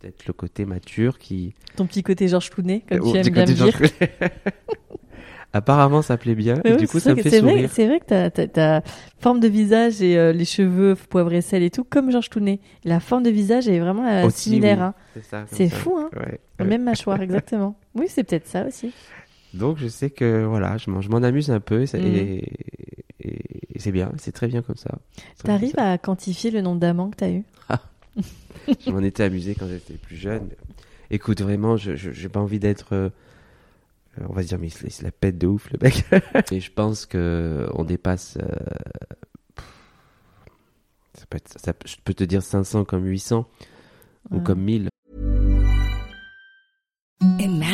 peut-être le côté mature qui. Ton petit côté Georges Clooney, comme Oh, tu aimes bien dire. Apparemment ça plaît bien Mais et oui, du coup ça vrai me fait c'est vrai, sourire. c'est vrai que t'as forme de visage et euh, les cheveux poivre et sel et tout, comme Georges Clooney. La forme de visage est vraiment euh, Aussi, similaire. oui. hein. C'est ça, comme C'est ça. fou, hein Ouais, La ouais. Même mâchoire, exactement. Oui, c'est peut-être ça aussi. Donc je sais que voilà, je m'en, je m'en amuse un peu et, ça- et, et- et c'est bien, c'est très bien comme ça. T'arrives à quantifier le nombre d'amants que t'as eu? Ça. Je m'en étais amusé quand j'étais plus jeune. Écoute, vraiment, je j'ai pas envie d'être, euh, on va se dire, mais il se, il se la pète de ouf le mec. et je pense que on dépasse. euh, ça peut être, ça, je peux te dire 500 comme 800 ou comme 1000.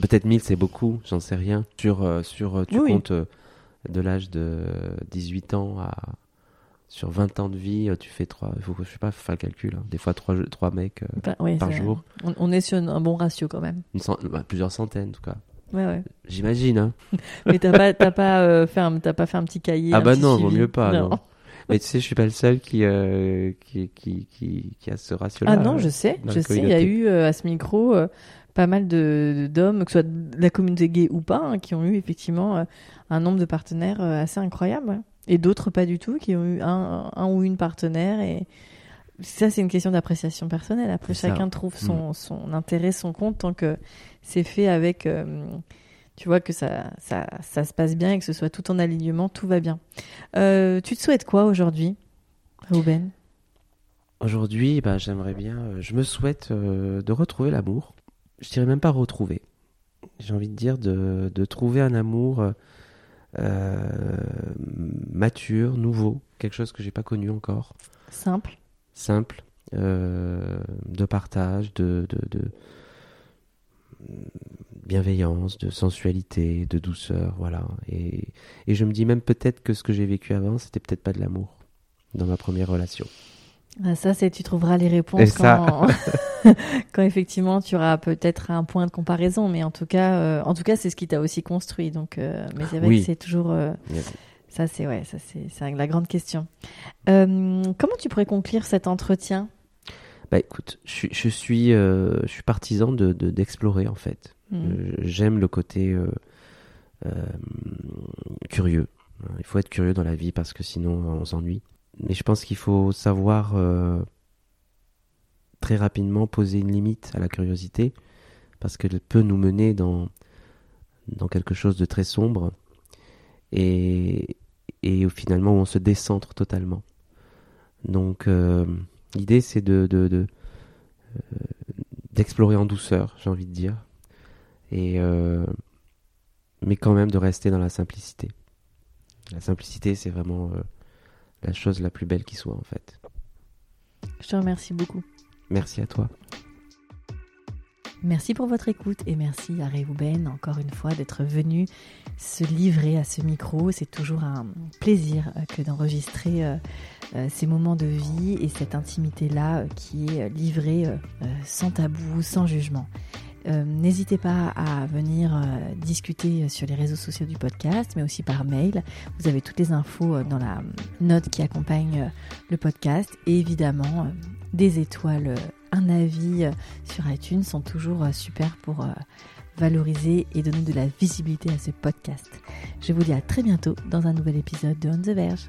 Peut-être 1000 c'est beaucoup, j'en sais rien. Sur, euh, sur euh, tu Oui. comptes euh, de l'âge de 18 ans à. Sur 20 ans de vie, tu fais 3. Il faut je sais pas, faut faire le calcul. hein. Des fois 3, trois mecs, ouais, par jour. On, on est sur un bon ratio quand même. Une cent- bah, plusieurs centaines en tout cas. Ouais, ouais. J'imagine. Hein. Mais t'as pas, pas, euh, fait un, pas fait un petit cahier. Ah bah non, vaut mieux pas. Non. Mais tu sais, je suis pas le seul qui, euh, qui, qui, qui, qui a ce ratio-là. Ah non, je sais, je sais. Il y a eu euh, à ce micro pas mal de d'hommes, que ce soit de la communauté gay ou pas, hein, qui ont eu effectivement euh, un nombre de partenaires euh, assez incroyable. Et d'autres pas du tout, qui ont eu un, un ou une partenaire. Et ça, c'est une question d'appréciation personnelle. Après, ça. Mm. chacun trouve son, son intérêt, son compte, tant que c'est fait avec. euh, tu vois que ça, ça, ça se passe bien et que ce soit tout en alignement, tout va bien. Euh, tu te souhaites quoi aujourd'hui, Ruben? Aujourd'hui, bah, j'aimerais bien. je me souhaite euh, de retrouver l'amour. Je dirais même pas retrouver. J'ai envie de dire de, de trouver un amour euh, euh, mature, nouveau, quelque chose que j'ai pas connu encore, Simple. simple, euh, de partage, de, de, de bienveillance, de sensualité, de douceur, voilà. Et, et je me dis même peut-être que ce que j'ai vécu avant, c'était peut-être pas de l'amour dans ma première relation. Ah, ça, c'est tu trouveras les réponses quand, quand effectivement tu auras peut-être un point de comparaison, mais en tout cas, euh, en tout cas, c'est ce qui t'a aussi construit. Donc, euh, mais c'est vrai Oui. que c'est toujours euh, ça, c'est ouais, ça c'est la grande question. Comment tu pourrais conclure cet entretien? Bah écoute, je suis, je suis, je suis partisan de de- d'explorer en fait. Euh, J'aime le côté curieux. Il faut être curieux dans la vie parce que sinon on s'ennuie. Mais je pense qu'il faut savoir euh, très rapidement poser une limite à la curiosité parce qu'elle peut nous mener dans dans quelque chose de très sombre et et finalement on se décentre totalement. Donc euh, l'idée c'est de euh, d'explorer en douceur, j'ai envie de dire, et mais quand même de rester dans la simplicité. La simplicité, c'est vraiment la chose la plus belle qui soit en fait. Je te remercie beaucoup. Merci à toi. Merci pour votre écoute et merci à Réhouben encore une fois d'être venu se livrer à ce micro. C'est toujours un plaisir euh, que d'enregistrer euh, euh, ces moments de vie et cette intimité-là qui est livrée sans tabou, sans jugement. N'hésitez pas à venir discuter sur les réseaux sociaux du podcast, mais aussi par mail. Vous avez toutes les infos dans la note qui accompagne le podcast et évidemment des étoiles un avis euh, sur iTunes sont toujours euh, super pour euh, valoriser et donner de la visibilité à ce podcast. Je vous dis à très bientôt dans un nouvel épisode de On the Verge.